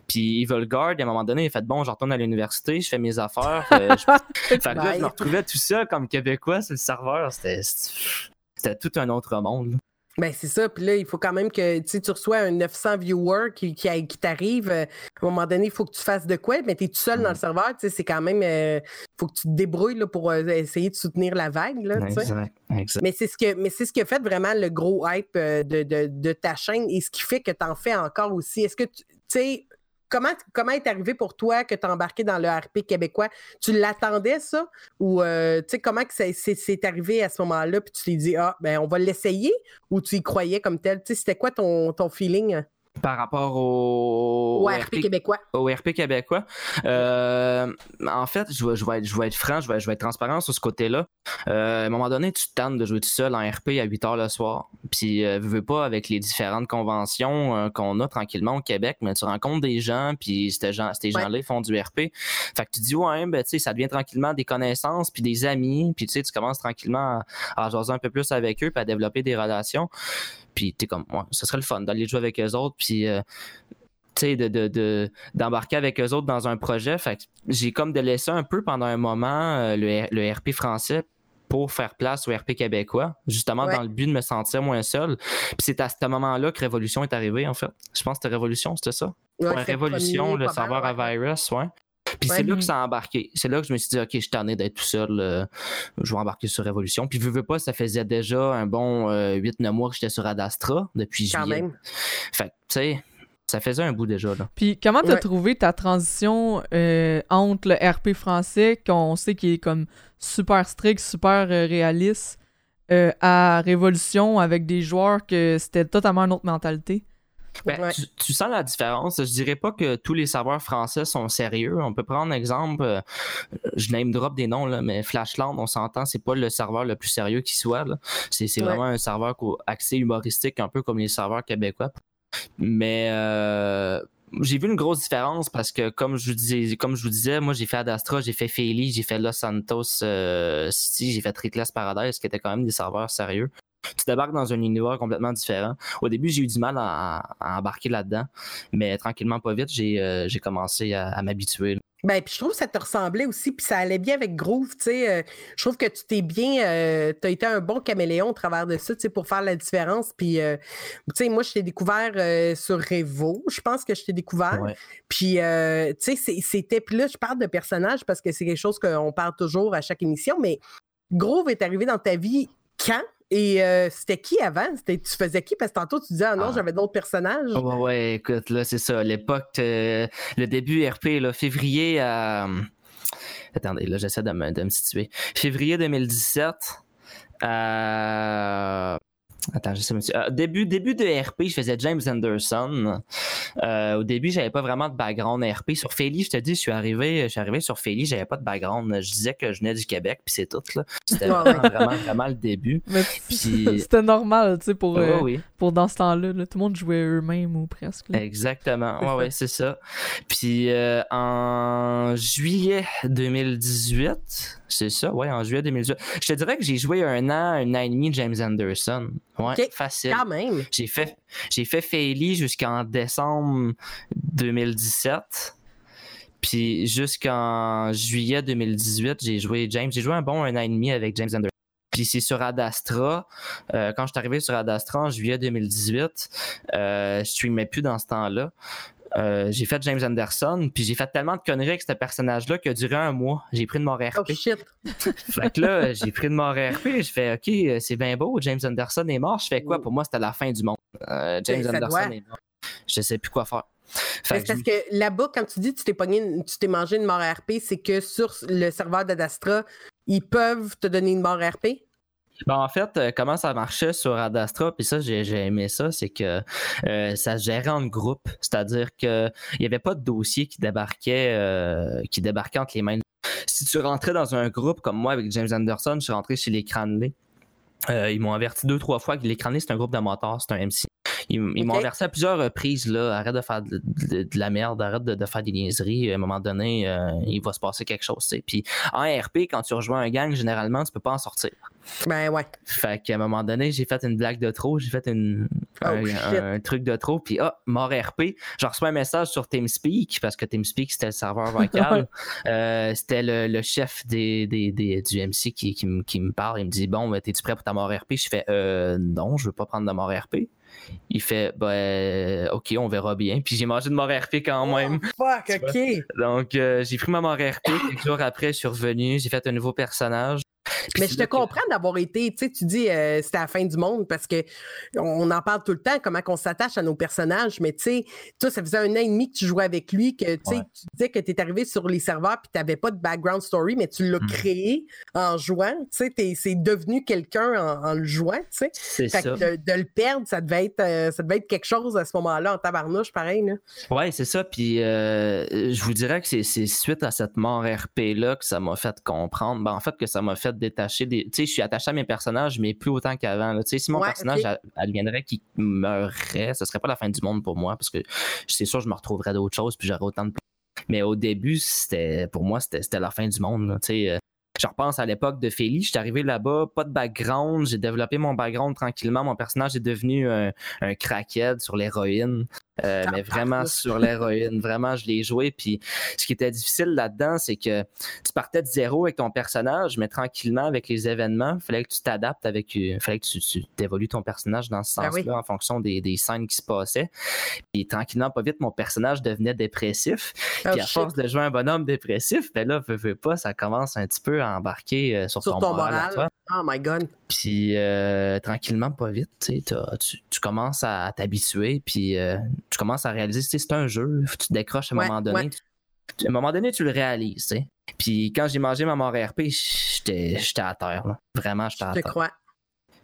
Puis Evil Guard, à un moment donné, il a fait bon, je retourne à l'université, je fais mes affaires. Euh, je- fait que là, je me retrouvais tout seul comme Québécois sur le serveur. C'était, c'était tout un autre monde. Ben, c'est ça. Puis là, il faut quand même que tu reçois un 900 viewers qui, qui, qui t'arrive. euh, à un moment donné, il faut que tu fasses de quoi, mais tu es tout seul dans le serveur. Tu sais, c'est quand même. Il faut que tu te débrouilles là, pour euh, essayer de soutenir la vague. Là. Exact, exact. Mais c'est ce que mais c'est ce qui a fait vraiment le gros hype euh, de, de, de ta chaîne et ce qui fait que tu en fais encore aussi. Est-ce que tu sais comment comment est arrivé pour toi que tu embarqué dans le RP québécois? Tu l'attendais ça? Ou euh, tu comment c'est arrivé à ce moment-là puis tu t'es dit ah ben on va l'essayer? Ou tu y croyais comme tel? Tu c'était quoi ton, ton feeling? Par rapport au, au RP québécois au RP québécois. Euh, en fait, je vais, je, vais être, je vais être franc, je vais, je vais être transparent sur ce côté-là. Euh, à un moment donné, tu te tannes de jouer tout seul en RP à 8 heures le soir. Puis, euh, veux veux pas, avec les différentes conventions euh, qu'on a tranquillement au Québec, mais tu rencontres des gens, puis ces gens-là, font du RP. Fait que tu dis, ouais, ben, tu sais, ça devient tranquillement des connaissances, puis des amis, puis tu sais, tu commences tranquillement à, à jaser un peu plus avec eux, puis à développer des relations. Puis t'es comme, ouais, ce serait le fun d'aller jouer avec eux autres. Puis de, d'embarquer avec eux autres dans un projet. Fait j'ai comme de laisser un peu pendant un moment euh, le, RP français pour faire place au RP québécois, justement dans le but de me sentir moins seul. Puis c'est à ce moment-là que Révolution est arrivée, en fait. Je pense que c'était Révolution, c'était ça? Révolution, le savoir à virus, ouais. Puis c'est là que ça a embarqué. C'est là que je me suis dit, OK, je suis tanné d'être tout seul. Euh, je vais embarquer sur Révolution. Puis, veux, veux pas, ça faisait déjà un bon 8-9 euh, mois que j'étais sur Adastra depuis Quand juillet. Même. Fait tu sais, ça faisait un bout déjà. Là. Puis comment t'as trouvé ta transition euh, entre le RP français, qu'on sait qu'il est comme super strict, super euh, réaliste, euh, à Révolution avec des joueurs que c'était totalement une autre mentalité? Ben, tu, sens la différence. Je dirais pas que tous les serveurs français sont sérieux. On peut prendre un exemple, je name drop des noms, là, mais Flashland, on s'entend, c'est pas le serveur le plus sérieux qui soit. C'est vraiment un serveur axé humoristique, un peu comme les serveurs québécois. Mais euh, j'ai vu une grosse différence parce que, comme je vous disais, comme je vous disais moi, j'ai fait Adastra, j'ai fait Feli, j'ai fait Los Santos euh, City, j'ai fait Reckless Paradise, qui étaient quand même des serveurs sérieux. Tu débarques dans un univers complètement différent. Au début, j'ai eu du mal à, embarquer là-dedans, mais tranquillement, pas vite, j'ai euh, commencé à m'habituer. Ben, puis je trouve que ça te ressemblait aussi, puis ça allait bien avec Groove, tu sais. Euh, je trouve que tu t'es bien, euh, tu as été un bon caméléon au travers de ça, tu sais, pour faire la différence. Puis, euh, tu sais, moi, je t'ai découvert sur Revo, je pense que je t'ai découvert. Puis, tu sais, c'était, puis là, je parle de personnages parce que c'est quelque chose qu'on parle toujours à chaque émission, mais Groove est arrivé dans ta vie quand? Et euh, c'était qui avant? Tu faisais qui? Parce que tantôt, tu disais, ah non, ah. j'avais d'autres personnages. Ouais, ouais, écoute, là, c'est ça. L'époque, euh, le début RP, là, février à. Attendez, là, j'essaie de me, de me situer. Février 2017 à Attends, je sais, monsieur. Euh, début, début de RP, je faisais James Anderson. Euh, au début, j'avais pas vraiment de background RP. Sur Feli, je te dis, je suis arrivé, je suis arrivé sur Feli, j'avais pas de background. Je disais que je venais du Québec, puis c'est tout. C'était vraiment, vraiment, le début. C'était normal, tu sais, pour, euh, pour dans ce temps-là. tout le monde jouait eux-mêmes ou presque. Exactement. Ouais, ouais, c'est ça. Puis en juillet 2018, c'est ça, ouais, en juillet 2018. Je te dirais que j'ai joué un an, un an et demi James Anderson. Ouais, facile. Quand même. J'ai fait, j'ai fait jusqu'en décembre 2017. Puis jusqu'en juillet 2018, j'ai joué James. J'ai joué un bon un an et demi avec James Anderson. Puis c'est sur Adastra. Euh, quand je suis arrivé sur Adastra en juillet 2018, euh, je streamais plus dans ce temps-là. Euh, j'ai fait James Anderson, puis j'ai fait tellement de conneries avec ce personnage-là que durant un mois, j'ai pris de mon RP. Oh shit! fait que là, j'ai pris de mon RP, je fais OK, c'est bien beau, James Anderson est mort. Je fais quoi? Pour moi, c'était la fin du monde. Euh, James Anderson est mort. Je sais plus quoi faire. Parce que là-bas, quand tu dis que tu t'es pogné, tu t'es mangé une mort RP, c'est que sur le serveur d'Adastra, ils peuvent te donner une mort RP? Ben, en fait, euh, comment ça marchait sur Adastra, puis ça, j'ai aimé ça, c'est que euh, ça se gérait en groupe. C'est-à-dire qu'il n'y avait pas de dossier qui débarquait, euh, qui débarquait entre les mains. Si tu rentrais dans un groupe comme moi avec James Anderson, je suis rentré chez les Cranley. Ils m'ont averti deux, trois fois que les Cranley, c'est un groupe motards, c'est un MC. Ils, m'ont versé à plusieurs reprises, là, arrête de faire de, la merde, arrête de, faire des niaiseries. À un moment donné, euh, il va se passer quelque chose. Puis en RP, quand tu rejoins un gang, généralement, tu peux pas en sortir. Ben ouais. Fait qu'à un moment donné, j'ai fait une blague de trop, j'ai fait une, oh, un, truc de trop, puis ah, mort RP. J'ai reçu un message sur TeamSpeak, parce que TeamSpeak, c'était le serveur vocal. Euh, c'était le, chef des, des, du MC qui, qui, me parle. Il me dit Bon, t'es-tu prêt pour ta mort RP Je fais euh, Non, je veux pas prendre de mort RP. Il fait, ben, ok, on verra bien. Puis j'ai mangé de mort RP quand oh, même. fuck, ok. Donc, euh, j'ai pris ma mort RP. Quelques jours après, je suis revenu. J'ai fait un nouveau personnage mais je te comprends d'avoir été, tu sais, tu dis euh, c'était la fin du monde parce que on en parle tout le temps, comment on s'attache à nos personnages, mais tu sais, toi, ça faisait un an et demi que tu jouais avec lui, que tu disais que tu es arrivé sur les serveurs puis tu n'avais pas de background story, mais tu l'as hmm. créé en jouant, tu sais, c'est devenu quelqu'un en, le jouant, tu sais. Fait que de, le perdre, ça devait être euh, ça devait être quelque chose à ce moment-là en tabarnouche, pareil. Là. Ouais, c'est ça. Puis euh, je vous dirais que c'est suite à cette mort RP-là que ça m'a fait comprendre. Ben, en fait, que ça m'a fait détacher des. Tu sais, je suis attaché à mes personnages, mais plus autant qu'avant. Tu sais, si mon personnage adviendrait qu'il meurrait, ce serait pas la fin du monde pour moi parce que c'est sûr je me retrouverais d'autres choses puis j'aurais autant de. Mais au début, c'était pour moi, c'était la fin du monde. Tu sais, euh, Je repense à l'époque de Feli, je suis arrivé là-bas, pas de background, j'ai développé mon background tranquillement, mon personnage est devenu un, un crackhead sur l'héroïne. Euh, mais vraiment sur l'héroïne. Vraiment, je l'ai joué. Puis ce qui était difficile là-dedans, c'est que tu partais de zéro avec ton personnage, mais tranquillement avec les événements, il fallait que tu t'adaptes avec. Il fallait que tu, tu évolues ton personnage dans ce ben sens-là en fonction des, des, scènes qui se passaient. Puis tranquillement, pas vite, mon personnage devenait dépressif. Oh, puis à force de jouer un bonhomme dépressif, ben là, veux, veux pas, ça commence un petit peu à embarquer euh, sur, ton, moral. Oh my god. Puis euh, tranquillement, pas vite, tu, tu commences à t'habituer, puis tu commences à réaliser, c'est un jeu, tu te décroches à un moment donné. à un moment donné, tu le réalises, tu Puis quand j'ai mangé ma mort RP, j'étais à terre, Vraiment, j'étais à terre. Je crois.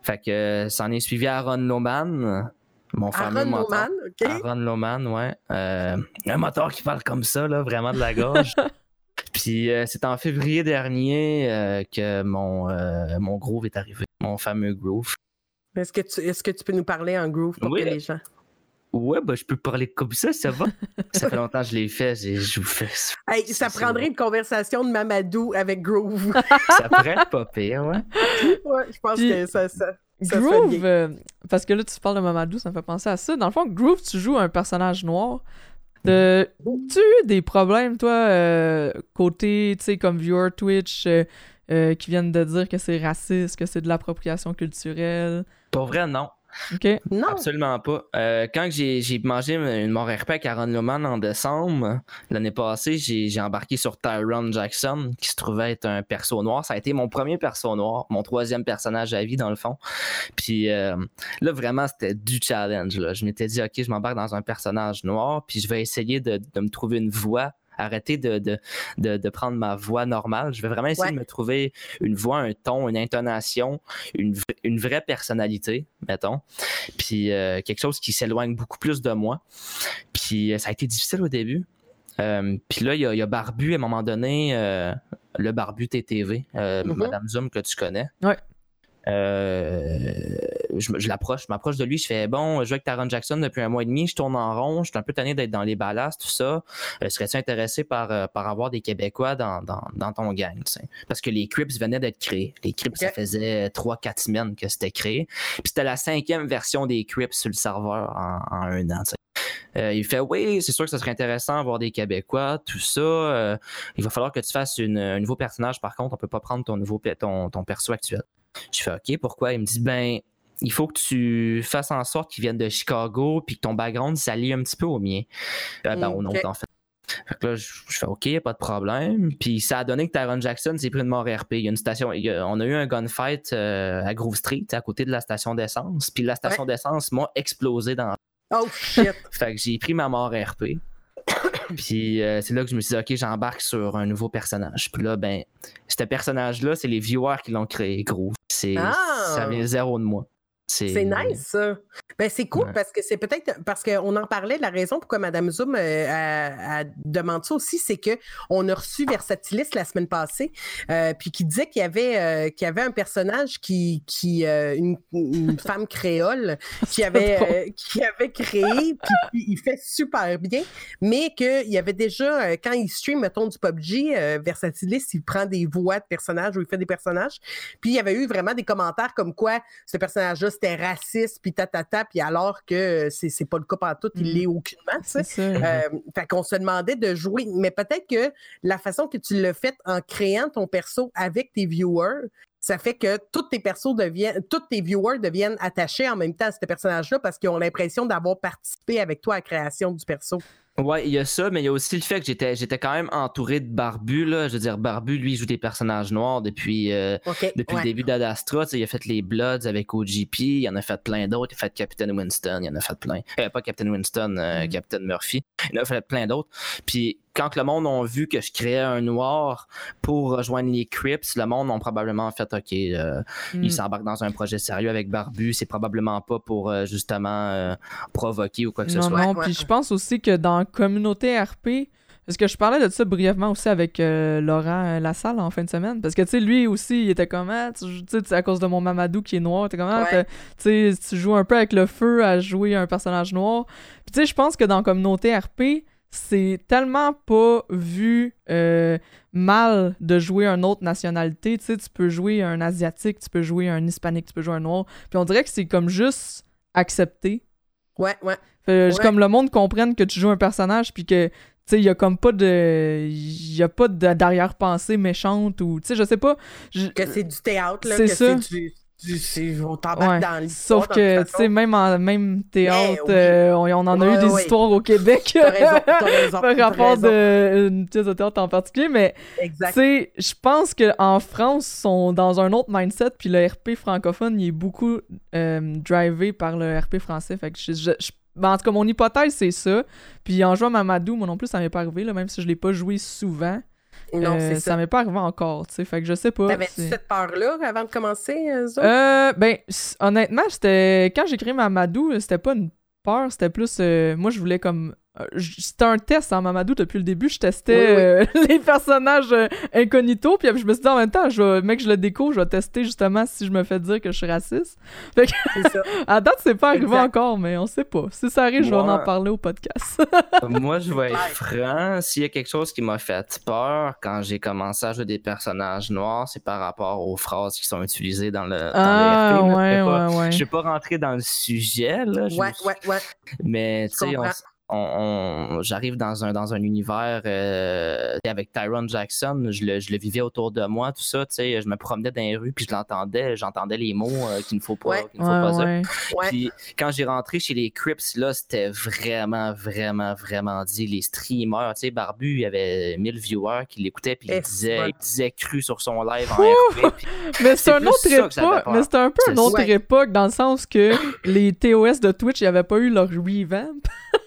Fait que ça en est suivi Aaron Loman, mon fameux Aaron moteur. Loman, OK. Aaron Loman, ouais. Euh, un moteur qui parle comme ça, là, vraiment de la gorge. Puis euh, c'est en février dernier euh, que mon, mon groove est arrivé, mon fameux groove. Est-ce que, tu, est-ce que tu peux nous parler en groove pour que les gens? Ouais, bah, je peux parler comme ça, ça va. ça fait longtemps que je l'ai fait, je vous fais ça. ça prendrait une conversation de Mamadou avec Groove. ça pourrait être pas pire, ouais. Ouais, je pense que ça. ça... Groove, euh, parce que là, tu parles de Mamadou, ça me fait penser à ça. Dans le fond, Groove, tu joues un personnage noir. De... Tu as eu des problèmes, toi, euh, côté, tu sais, comme viewer Twitch, euh, qui viennent de dire que c'est raciste, que c'est de l'appropriation culturelle? Pour vrai, non. Non. Absolument pas. Euh, quand j'ai mangé une mort RP à Aaron Loman en décembre, l'année passée, j'ai embarqué sur Tyrone Jackson, qui se trouvait être un perso noir. Ça a été mon premier perso noir, mon troisième personnage à vie, dans le fond. Puis euh, là, vraiment, c'était du challenge. Je m'étais dit, OK, je m'embarque dans un personnage noir, puis je vais essayer de, de me trouver une voix arrêter de, de, de, prendre ma voix normale. Je vais vraiment essayer de me trouver une voix, un ton, une intonation, une, une vraie personnalité, mettons. Puis euh, quelque chose qui s'éloigne beaucoup plus de moi. Puis euh, ça a été difficile au début. Euh, puis là, il y, a Barbu à un moment donné, le Barbu TTV, mm-hmm. Madame Zoom que tu connais. Ouais. Euh, je, l'approche, je m'approche de lui, je fais bon, je joue avec Taron Jackson depuis un mois et demi, je tourne en rond, je suis un peu tanné d'être dans les ballasts, tout ça. Euh, serais-tu intéressé par, euh, par avoir des Québécois dans, dans, dans ton gang? Parce que les Crips venaient d'être créés. Les Crips, ça faisait 3-4 semaines que c'était créé. Puis c'était la cinquième version des Crips sur le serveur en, un an. il fait oui, c'est sûr que ça serait intéressant d'avoir des Québécois, tout ça. il va falloir que tu fasses une, un nouveau personnage, par contre, on peut pas prendre ton nouveau ton, ton perso actuel. Je fais OK, pourquoi? Il me dit ben, il faut que tu fasses en sorte qu'ils viennent de Chicago puis que ton background s'allie un petit peu au mien. Euh, ben, au nôtre, en fait. Fait que là, je, fais OK, pas de problème. Puis ça a donné que Tyron Jackson s'est pris une mort RP. Il y a une station, on a eu un gunfight euh, à Grove Street, à côté de la station d'essence. Puis la station d'essence m'a explosé dans. Oh shit! fait que j'ai pris ma mort RP. Puis euh, c'est là que je me suis dit, OK, j'embarque sur un nouveau personnage. Puis là, ben, ce personnage-là, c'est les viewers qui l'ont créé, gros. C'est, Ça ah! vient zéro de moi. C'est nice, ça. Ben, c'est cool parce que c'est peut-être parce qu'on en parlait, la raison pourquoi Mme Zoom euh, demande ça aussi, c'est qu'on a reçu Versatilis la semaine passée, euh, puis qui disait qu'il y avait euh, y avait un personnage qui, qui une, femme créole qui avait qui avait créé, puis il fait super bien, mais qu'il y avait déjà quand il stream mettons du PUBG, Versatilis il prend des voix de personnages ou il fait des personnages, puis il y avait eu vraiment des commentaires comme quoi ce personnage-là c'était raciste, puis tatata, puis alors que c'est pas le cas par tout, il mm. l'est aucunement. Ça. Euh, fait qu'on se demandait de jouer, mais peut-être que la façon que tu l'as fait en créant ton perso avec tes viewers, ça fait que tous tes persos deviennent, tous tes viewers deviennent attachés en même temps à ce personnage-là parce qu'ils ont l'impression d'avoir participé avec toi à la création du perso. Ouais, il y a ça, mais il y a aussi le fait que j'étais, j'étais quand même entouré de Barbu. Là. Je veux dire, Barbu, lui, il joue des personnages noirs depuis, euh, depuis le début d'Adastra. Il a fait les Bloods avec OGP, il en a fait plein d'autres. Il a fait Captain Winston, il en a fait plein. Euh, pas Captain Winston, euh, mm-hmm. Captain Murphy. Il en a fait plein d'autres. Puis quand le monde a vu que je créais un noir pour rejoindre les Crips, le monde a probablement fait OK, euh, il mm. s'embarque dans un projet sérieux avec Barbu, c'est probablement pas pour euh, justement euh, provoquer ou quoi que ce soit. Non, puis je pense aussi que dans communauté RP, parce que je parlais de ça brièvement aussi avec Laurent Lassalle en fin de semaine. Parce que, tu sais, lui aussi, il était comme, ah, tu sais, à cause de mon Mamadou qui est noir, t'es comme, ah, tu sais, tu joues un peu avec le feu à jouer un personnage noir. Puis, tu sais, je pense que dans communauté RP, c'est tellement pas vu euh, mal de jouer une autre nationalité. Tu sais, tu peux jouer un asiatique, tu peux jouer un hispanique, tu peux jouer un noir. Puis on dirait que c'est comme juste accepté. Ouais, ouais. Comme le monde comprenne que tu joues un personnage, puis que tu sais, il y a comme pas de. Il y a pas d'arrière-pensée méchante ou. Tu sais, je sais pas. Que c'est du théâtre, là. C'est ça. Du on t'embarque dans l'histoire. Sauf que, tu sais, même en même théâtre, euh, on, en a eu des histoires au Québec. Par rapport à une pièce de théâtre en particulier. Mais, tu sais, je pense qu'en France, ils sont dans un autre mindset. Puis le RP francophone, il est beaucoup euh, drivé par le RP français. Fait que je, ben, en tout cas, mon hypothèse, c'est ça. Puis en jouant Mamadou, moi non plus, ça m'est pas arrivé, là, même si je l'ai pas joué souvent. Non, euh, ça. m'est pas arrivé encore, tu sais. Fait que je sais pas. T'avais-tu cette peur-là avant de commencer, euh, Euh, ben, honnêtement, c'était. Quand j'ai créé Mamadou, c'était pas une peur, c'était plus. Euh, moi, je voulais comme euh, c'était un test en hein, Mamadou depuis le début. Je testais euh, les personnages euh, incognito. Puis je me suis dit en même temps, je mec, je le découvre, je vais tester justement si je me fais dire que je suis raciste. Fait que, ça. à date, c'est pas arrivé encore, mais on sait pas. Si ça arrive, je vais en parler au podcast. moi, je vais être franc. S'il y a quelque chose qui m'a fait peur quand j'ai commencé à jouer des personnages noirs, c'est par rapport aux phrases qui sont utilisées dans le, dans ah, RP. Ouais, ouais, ouais. Je vais pas rentrer dans le sujet. Là. ouais, ouais, ouais. Mais tu sais, on j'arrive dans un, dans un univers euh, avec Tyrone Jackson, je le, je le, vivais autour de moi, tout ça, tu sais, je me promenais dans les rues, puis je l'entendais, j'entendais les mots euh, qu'il ne faut pas, qu'il ne faut pas dire. Puis quand j'ai rentré chez les Crips, là, c'était vraiment, vraiment, vraiment dit, les streamers, tu sais, Barbu, il y avait 1000 viewers qui l'écoutaient, puis il disait, il disait cru sur son live en RP. mais c'est un autre époque, mais c'était un peu une autre époque, dans le sens que les TOS de Twitch, il n'y avait pas eu leur revamp.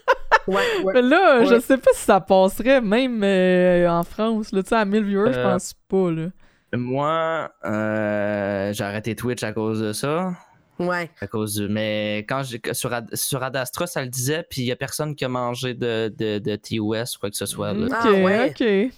Mais là, je sais pas si ça passerait même euh, en France. Là, tu sais, à 1000 viewers, je euh, pense pas. Là. Moi, euh, j'ai arrêté Twitch à cause de ça. Ouais. À cause de... Mais quand j'ai sur, sur Adastra, ça le disait, puis il y a personne qui a mangé de, de, de TOS ou quoi que ce soit. Là. Ah, ouais. ok.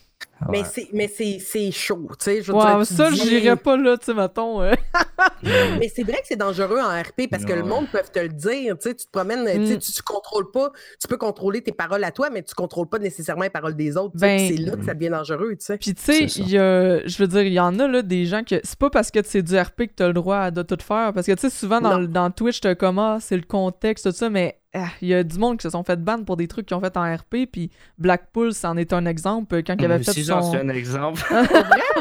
Mais c'est mais c'est chaud, tu sais. Je ouais, ça, je j'irais pas là, tu sais, mettons. mais c'est vrai que c'est dangereux en RP parce que le monde peut te le dire, tu sais, tu te promènes, tu, mm. tu contrôles pas, tu peux contrôler tes paroles à toi, mais tu contrôles pas nécessairement les paroles des autres. Ben, c'est là que ça devient dangereux, tu sais. Puis tu sais, je veux dire, il y en a là des gens que c'est pas parce que c'est du RP que tu as le droit de tout faire, parce que tu sais, souvent dans, dans Twitch, tu comme ah, c'est le contexte, tout ça, mais ah, il y a du monde qui se sont fait ban pour des trucs qu'ils ont fait en RP, puis Blackpool, c'en est un exemple. Quand il avait fait si son... j'en suis un exemple.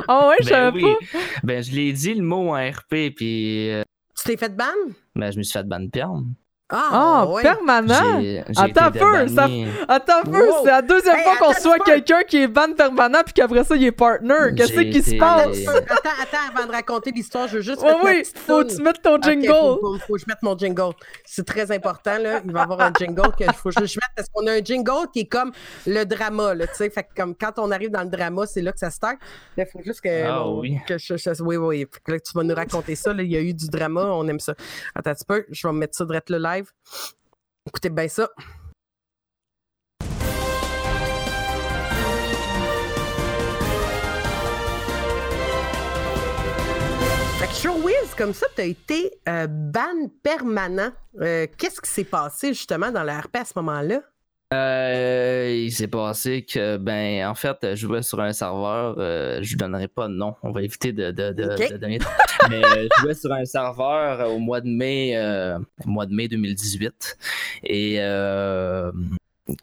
Ah ouais, je ben savais pas. Ben, je l'ai dit le mot en RP, puis... Euh, tu t'es fait ban? Ben, je me suis fait ban perm. Ah, oh, permanent? Attends un peu, ça... Attends un peu, c'est la deuxième fois qu'on soit quelqu'un qui est ban permanent puis qu'après ça, il est partner. Qu'est-ce qui se passe? Attends, attends, avant de raconter l'histoire, je veux juste oh, oui, faut que tu mettes ton jingle. faut, faut, que je mette mon jingle. C'est très important, là. Il va y avoir un jingle que faut que je mette parce qu'on a un jingle qui est comme le drama, là, tu sais. Fait que comme quand on arrive dans le drama, c'est là que ça start. Il faut juste que... Ah oui. Que je, oui, oui. Là, tu vas nous raconter ça, là. Il y a eu du drama, on aime ça. Attends un petit peu, je vais mettre ça direct le live. Écoutez bien ça. Fait que comme ça, tu as été euh, ban permanent. Euh, qu'est-ce qui s'est passé justement dans la RP à ce moment-là? Euh, il s'est passé que, ben, en fait, je jouais sur un serveur, euh, je ne donnerai pas de nom, on va éviter de, de, de, donner mais euh, je jouais sur un serveur au mois de mai, mois de mai 2018, et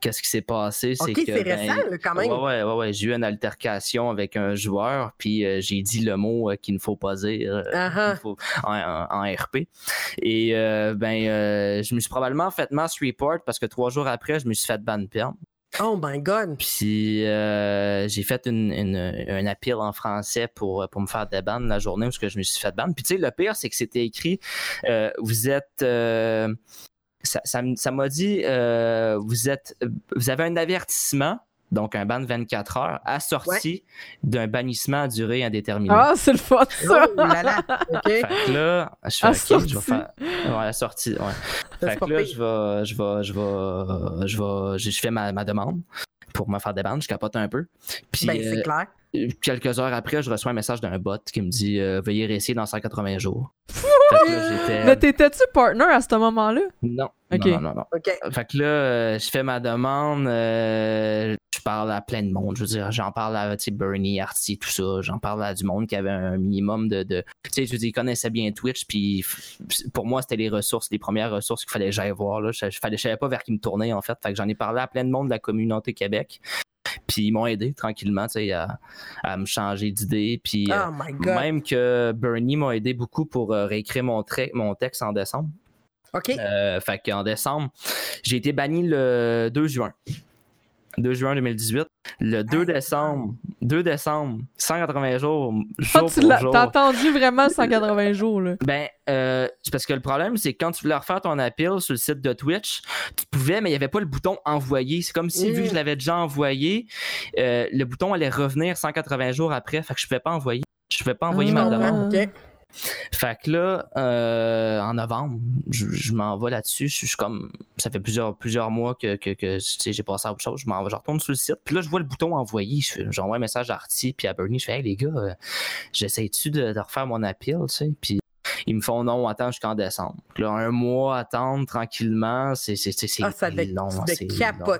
qu'est-ce qui s'est passé? C'est que. c'est ben, quand même. Ouais, ouais, ouais, J'ai eu une altercation avec un joueur, puis euh, j'ai dit le mot euh, qu'il ne faut pas dire uh-huh. en, RP. Et ben, je me suis probablement fait mass report parce que trois jours après, je me suis fait ban perm. Oh my God! Puis j'ai fait une, un appel en français pour, pour me faire ban la journée où je me suis fait ban. Puis tu sais, le pire, c'est que c'était écrit vous êtes ça, m'a dit euh, vous êtes vous avez un avertissement donc un ban de 24 heures assorti d'un bannissement à durée indéterminée. Ah, c'est le fun, ça! Oh là là, Fait que là, je fais assorti. je vais faire... Ouais, assorti, ouais. Fait que là, je vais, je vais, je vais, je vais, je fais ma, ma demande pour me faire des bandes, je capote un peu. Puis, ben, c'est euh, clair quelques heures après, je reçois un message d'un bot qui me dit euh, Veuillez réessayer dans 180 jours. Mais t'étais-tu partner à ce moment-là? Non. Non, non, non. Fait que là, je fais ma demande, je parle à plein de monde. Je veux dire, j'en parle à Bernie, Artie, tout ça. J'en parle à du monde qui avait un minimum de. Tu sais, je veux dire, ils connaissaient bien Twitch, puis pour moi, c'était les ressources, les premières ressources qu'il fallait que j'aille voir. Là. Je, ne savais pas vers qui me tourner, en fait. Fait que j'en ai parlé à plein de monde de la communauté Québec. Puis ils m'ont aidé tranquillement à, à me changer d'idée. Puis oh euh, même que Bernie m'a aidé beaucoup pour euh, réécrire mon, mon texte en décembre. OK. Euh, fait qu'en décembre, j'ai été banni le 2 juin. 2 juin 2018. Le 2 décembre, 2 décembre, 180 jours, jour tu T'as attendu vraiment 180 jours, là? Ben, euh, parce que le problème, c'est que quand tu voulais refaire ton appel sur le site de Twitch, tu pouvais, mais il n'y avait pas le bouton envoyer. C'est comme si, vu que je l'avais déjà envoyé, euh, le bouton allait revenir 180 jours après, fait que je ne pouvais pas envoyer. Je ne pouvais pas envoyer ma ah, demande. Fait que là, euh, en novembre, je, m'en vais là-dessus. Je, suis comme. Ça fait plusieurs, plusieurs mois que, que, que j'ai passé à autre chose. Je m'en je retourne sur le site. Puis là, je vois le bouton envoyer. J'envoie un message à Artie puis à Bernie. Je fais Hey les gars, euh, j'essaie-tu de, refaire mon appel, tu sais? Puis ils me font non, attends jusqu'en décembre. Là, un mois attendre tranquillement, c'est ah, ça long. C'est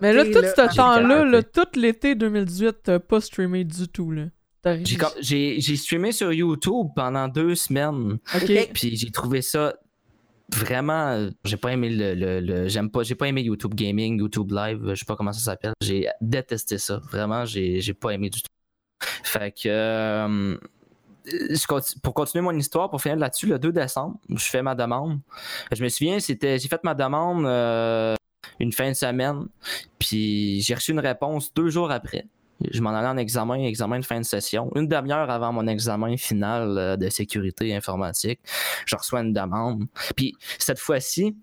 Mais là, tout ce temps-là, tout l'été 2018, t'as pas streamé du tout, là. J'ai streamé sur YouTube pendant deux semaines. Puis j'ai trouvé ça vraiment. J'ai pas aimé le. j'aime pas. J'ai pas aimé YouTube Gaming, YouTube Live, je sais pas comment ça s'appelle. J'ai détesté ça. Vraiment, j'ai pas aimé du tout. Fait que. Euh, pour continuer mon histoire, pour finir là-dessus, le 2 décembre, je fais ma demande. Je me souviens, c'était, j'ai fait ma demande euh, une fin de semaine, puis j'ai reçu une réponse deux jours après. Je m'en allais en examen, examen de fin de session. Une demi-heure avant mon examen final euh, de sécurité informatique, je reçois une demande. Puis cette fois-ci,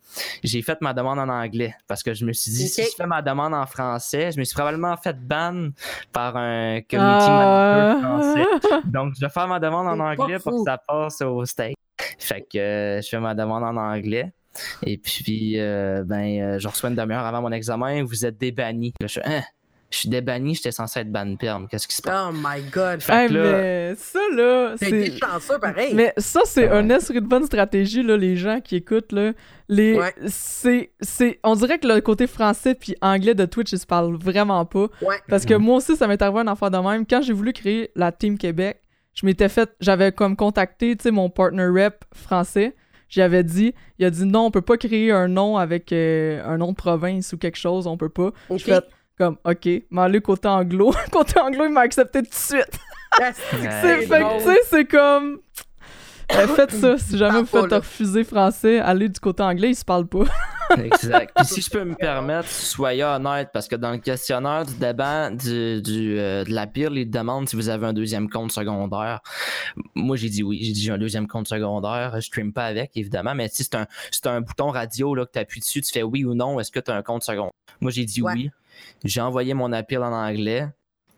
j'ai fait ma demande en anglais parce que je me suis dit, si je fais ma demande en français, je me suis probablement fait ban par un community ah. français. Donc, je vais faire ma demande en anglais pour que ça passe au state. Fait que euh, je fais ma demande en anglais. Et puis, euh, ben, je reçois une demi-heure avant mon examen. Vous êtes débanni. je suis, hein? Je suis débanni, j'étais censé être ban perm. Qu'est-ce qui se passe? Oh my god. Fait mais ça, là. C'est chanceux, pareil. Mais ça, c'est un une bonne stratégie, là, les gens qui écoutent, là? Les... C'est, c'est... On dirait que le côté français puis anglais de Twitch, ils se parlent vraiment pas. Ouais. Parce que moi aussi, ça m'est arrivé un enfant de même. Quand j'ai voulu créer la Team Québec, je m'étais fait. J'avais comme contacté, tu sais, mon partner rep français. J'avais dit, il a dit non, on peut pas créer un nom avec euh, un nom de province ou quelque chose, on peut pas. fait, comme, OK, mais côté anglo. côté anglo, il m'a accepté tout de suite. c'est fait tu sais, c'est comme. Ben, faites ça. Si jamais vous faites refuser français, allez du côté anglais, ils se parlent pas. exact. Puis si je peux me permettre, soyez honnête, parce que dans le questionnaire du débat du, du euh, de la pire, il demande si vous avez un deuxième compte secondaire. Moi, j'ai dit oui. J'ai dit j'ai un deuxième compte secondaire. Je stream pas avec, évidemment, mais si c'est un, un bouton radio là, que tu appuies dessus, tu fais oui ou non, est-ce que tu as un compte secondaire? Moi, j'ai dit oui. J'ai envoyé mon appel en anglais,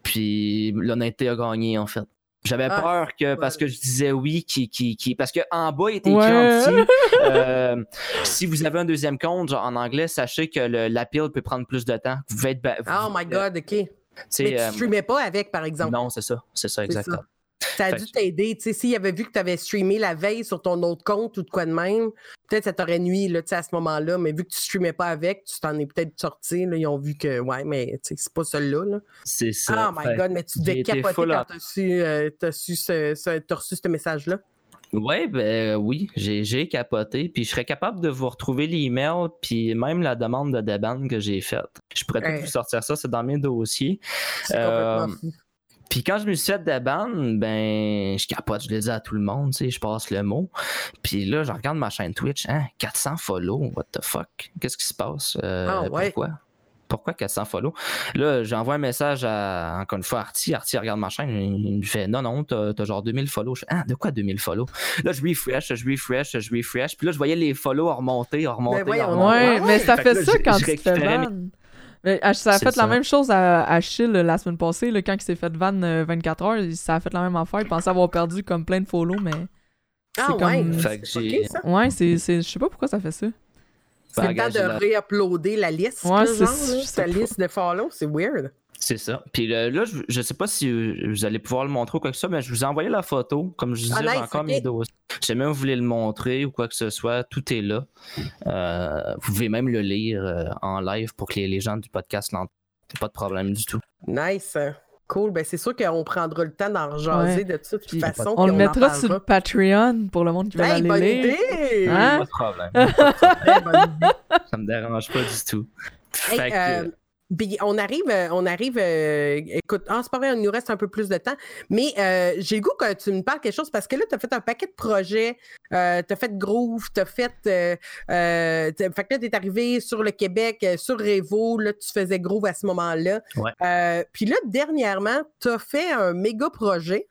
puis l'honnêteté a gagné, en fait. J'avais ah, peur que, parce que je disais oui, qui, qui, qui parce qu'en bas, il était écrit euh, si vous avez un deuxième compte, genre en anglais, sachez que l'appel peut prendre plus de temps. Vous être. oh my God, OK. Mais tu ne euh, streamais pas avec, par exemple. Non, c'est ça. C'est ça, exactement. Ça a dû t'aider. Tu sais, s'il avait vu que tu avais streamé la veille sur ton autre compte ou de quoi de même, peut-être ça t'aurait nuit là, à ce moment-là. Mais vu que tu streamais pas avec, tu t'en es peut-être sorti. Là, ils ont vu que, ouais, mais c'est pas celui-là. Là. C'est ça. Oh my God, mais tu devais capoter quand tu as su, euh, reçu ce, reçu ce message-là. Ouais, ben oui, j'ai capoté. Puis je serais capable de vous retrouver l'email, puis même la demande de déban que j'ai faite. Je pourrais tout vous sortir ça, c'est dans mes dossiers. Euh, puis quand je me suis fait de ban, ben, je capote, je le dis à tout le monde, tu sais, je passe le mot. Puis là, je regarde ma chaîne Twitch, hein, 400 follow, what the fuck? Qu'est-ce qui se passe? Euh, ah, pourquoi? Pourquoi 400 follow? Là, j'envoie un message à, encore une fois, Artie. Artie regarde ma chaîne, il me fait, non, non, t'as, genre 2000 follow. Je, ah, de quoi 2000 follow? Là, je refresh, je refresh, je refresh. Puis là, je voyais les follow remonter, remonter, ben remonter. Ouais, mais ça fait, ça quand tu te fais ban. Mais ah, ça a fait la même chose à Achille la semaine passée, là, quand il s'est fait van 24 euh, heures. Ça a fait la même affaire. Il pensait avoir perdu comme plein de follow, mais. Ah ouais, ouais, c'est, je sais pas pourquoi ça fait ça. C'est le temps de réuploader la liste. Ouais, c'est la liste de follow, c'est weird. C'est ça. Puis là, je, sais pas si vous allez pouvoir le montrer ou quoi que ça, mais je vous ai envoyé la photo, comme je disais, ah, encore mes dossiers. Si jamais vous voulez le montrer ou quoi que ce soit, tout est là. vous pouvez même le lire en live pour que les, les gens du podcast l'entendent. Pas de problème du tout. Nice. Cool. Ben, c'est sûr qu'on prendra le temps d'en jaser de toute, toute façon. On le mettra sur le Patreon pour le monde qui veut hey, aller lire. Idée. Hein? Pas de problème. Ça me dérange pas du tout. Hey, euh, on arrive, euh, on arrive, euh, écoute, ah, c'est pas vrai, il nous reste un peu plus de temps, mais euh, j'ai le goût que tu me parles quelque chose parce que là, tu as fait un paquet de projets, tu as fait Groove, tu as fait, fait que là, tu es arrivé sur le Québec, sur Revo, là, tu faisais Groove à ce moment-là. Puis là, dernièrement, tu as fait un méga projet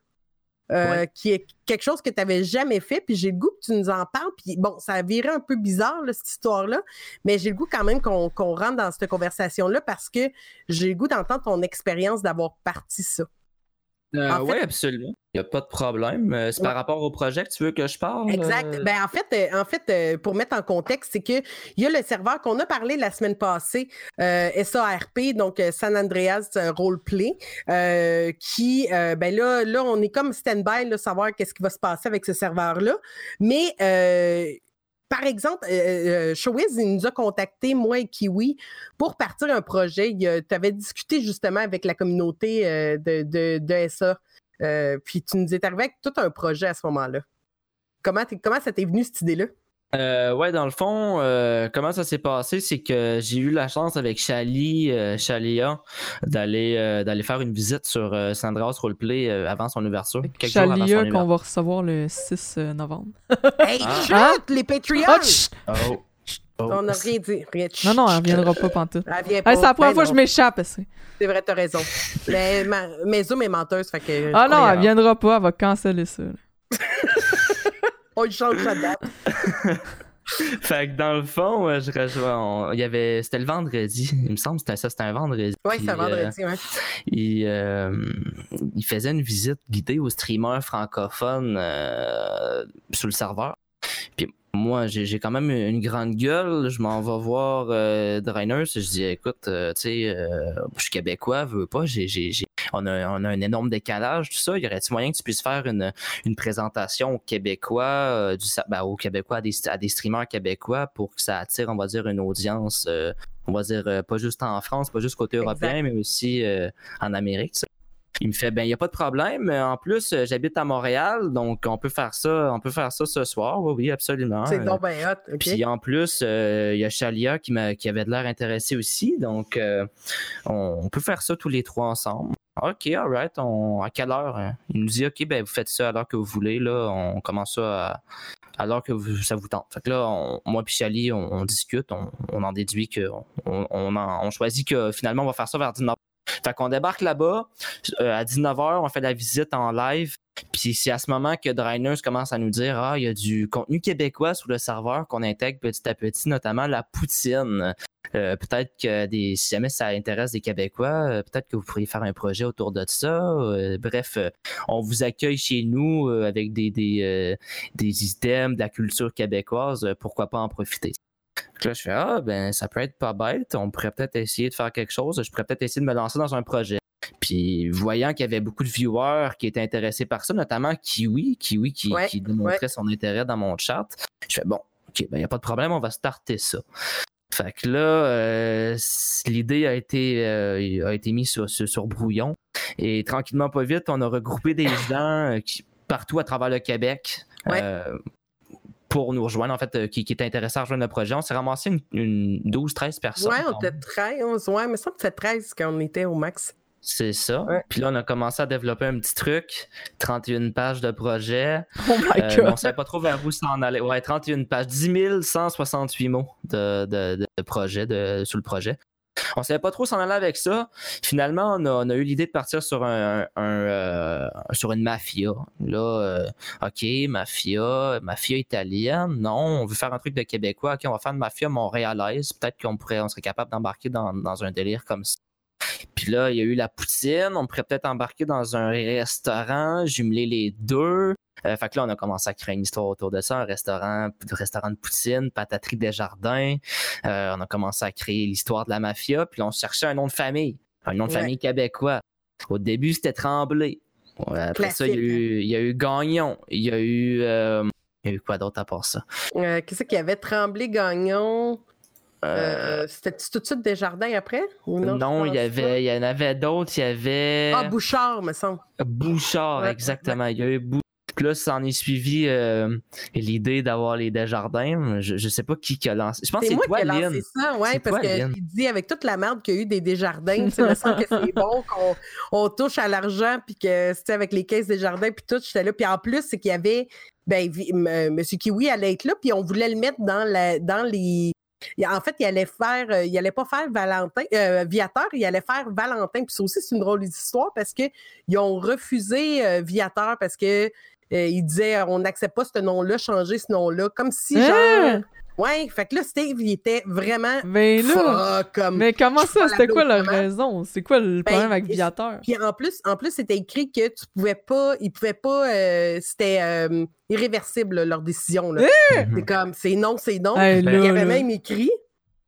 euh, qui est quelque chose que tu n'avais jamais fait. Puis j'ai le goût que tu nous en parles. Puis bon, ça a viré un peu bizarre, cette histoire-là, mais j'ai le goût quand même qu'on rentre dans cette conversation-là parce que j'ai le goût d'entendre ton expérience d'avoir parti ça. Euh, oui, absolument. Il n'y a pas de problème. Euh, c'est par rapport au projet que tu veux que je parle? Exact. Ben, en fait, en fait pour mettre en contexte, c'est qu'il y a le serveur qu'on a parlé la semaine passée, SARP, donc San Andreas Roleplay, qui, ben là, là, on est comme stand-by, là, savoir qu'est-ce qui va se passer avec ce serveur-là. Mais par exemple, euh, il nous a contacté, moi et Kiwi, pour partir un projet. Tu avais discuté justement avec la communauté de, de, de, SA. puis tu nous es arrivé avec tout un projet à ce moment-là. Comment, comment ça t'est venu cette idée-là? Euh, ouais, dans le fond, euh, comment ça s'est passé, c'est que j'ai eu la chance avec Chali, euh, Chalia, d'aller euh, d'aller faire une visite sur Sandra's Roleplay avant son ouverture. Chalia qu'on va recevoir le 6 novembre. hey, ah. les Patreons! Oh, oh. On n'a rien dit. Rien non, non, elle viendra pas pantoute. c'est la première ben fois que je m'échappe. C'est vrai, t'as raison. mais, ma, mais Zoom est menteuse, fait que... Ah non, elle viendra pas, elle va canceller ça. On change sa date. fait que dans le fond, je rejoins. Il y avait. C'était le vendredi, il me semble. C'était ça, c'était un vendredi. Oui, c'est un vendredi, euh, Il, euh, il, faisait une visite guidée aux streamers francophones euh, sur le serveur. Puis moi, j'ai quand même une grande gueule. Je m'en vais voir euh, Drainers. Je dis, écoute, tu sais, je suis québécois, veux pas. J'ai on a, un énorme décalage, tout ça. Y aurait-il moyen que tu puisses faire une, présentation aux Québécois, euh, du, ben, aux Québécois, à des, streamers québécois pour que ça attire, on va dire, une audience, euh, on va dire, euh, pas juste en France, pas juste côté européen, mais aussi en Amérique. Il me fait ben il y a pas de problème. En plus, j'habite à Montréal, donc on peut faire ça, on peut faire ça ce soir. Oui, oui absolument. C'est donc hot. Puis en plus, il y a Chalia qui qui avait de l'air intéressé aussi, donc on, peut faire ça tous les trois ensemble. OK, alright. On... À quelle heure? Hein? Il nous dit OK, ben vous faites ça à l'heure que vous voulez. Là, on commence ça à, l'heure que ça vous tente. Fait que là, moi et Chali, on, discute, on, en déduit on, on, choisit que finalement on va faire ça vers 19h. Fait qu'on débarque là-bas euh, à 19h, on fait la visite en live. Puis c'est à ce moment que Drainers commence à nous dire Ah, il y a du contenu québécois sur le serveur qu'on intègre petit à petit, notamment la poutine. Euh, peut-être que des, si jamais ça intéresse des Québécois, euh, peut-être que vous pourriez faire un projet autour de ça. Euh, bref, on vous accueille chez nous avec des, des, des items de la culture québécoise. pourquoi pas en profiter? là, je fais Ah, ben, ça peut être pas bête. On pourrait peut-être essayer de faire quelque chose. Je pourrais peut-être essayer de me lancer dans un projet. Puis, voyant qu'il y avait beaucoup de viewers qui étaient intéressés par ça, notamment Kiwi, Kiwi qui, qui démontrait son intérêt dans mon chat, je fais bon, OK, ben, il n'y a pas de problème, on va starter ça. Fait que là, euh, l'idée a été euh, a été mise sur, sur, brouillon. Et tranquillement, pas vite, on a regroupé des gens euh, qui, partout à travers le Québec. pour nous rejoindre, en fait, qui, qui étaient intéressés à rejoindre le projet. On s'est ramassé une, 12-13 personnes. Ouais, on était 13, ouais, mais ça me fait 13 quand on était au max. C'est ça. Puis là, on a commencé à développer un petit truc. 31 pages de projet. Oh my euh, God. on savait pas trop vers où s'en aller. Ouais, 31 pages. 10 168 mots de, de, de projet, de, sur le projet. On savait pas trop s'en aller avec ça. Finalement, on a, eu l'idée de partir sur un, euh, sur une mafia. Là, euh, ok, mafia, mafia italienne. Non, on veut faire un truc de québécois. Ok, on va faire une mafia montréalaise. Peut-être qu'on pourrait, on serait capable d'embarquer dans, dans un délire comme ça. Puis là, il y a eu la poutine. On pourrait peut-être embarquer dans un restaurant, jumeler les deux. Euh, fait que là, on a commencé à créer une histoire autour de ça, un restaurant, un restaurant de poutine, pataterie des jardins. Euh, on a commencé à créer l'histoire de la mafia. Puis là, on cherchait un nom de famille, un nom de famille québécois. Au début, c'était Tremblay. après ça, il y, a eu, Gagnon. Il y a eu. Euh, Il y a eu quoi d'autre à part ça? Qu'est-ce qu'il y avait? Tremblay Gagnon. C'était tout de suite des jardins après? non, il y, avait, il y en avait d'autres. Il y avait. Ah, Bouchard, me semble. Bouchard, exactement. Il y a eu Bouchard là, ça en est suivi euh, l'idée d'avoir les Desjardins. Je, je sais pas qui qui a lancé. Je pense que c'est toi, qui a lancé ça, ouais, parce que j'ai dit avec toute la merde qu'il y a eu des Desjardins, tu me semble que c'est bon qu'on on touche à l'argent, puis que c'était avec les caisses Desjardins, puis tout, j'étais là. Puis en plus, c'est qu'il y avait, ben, M. Kiwi allait être là, puis on voulait le mettre dans, la, dans les en fait, il allait faire, euh, il allait pas faire Valentin, euh, Viateur, il allait faire Valentin. Puis ça aussi, c'est une drôle d'histoire parce qu'ils ont refusé Viateur parce que euh, il disait on n'accepte pas ce nom-là, changer ce nom-là. Comme si, genre. Hein? Ouais, fait que là, Steve, il était vraiment. Mais là. comme, mais comment ça? C'était quoi la raison? C'est quoi le ben, problème avec Viateur? Puis en plus, en plus, c'était écrit que tu pouvais pas. Ils pouvaient pas. Euh, c'était euh, irréversible, leur décision. Là. Hein? C'est comme, c'est non, c'est non. il y avait même écrit.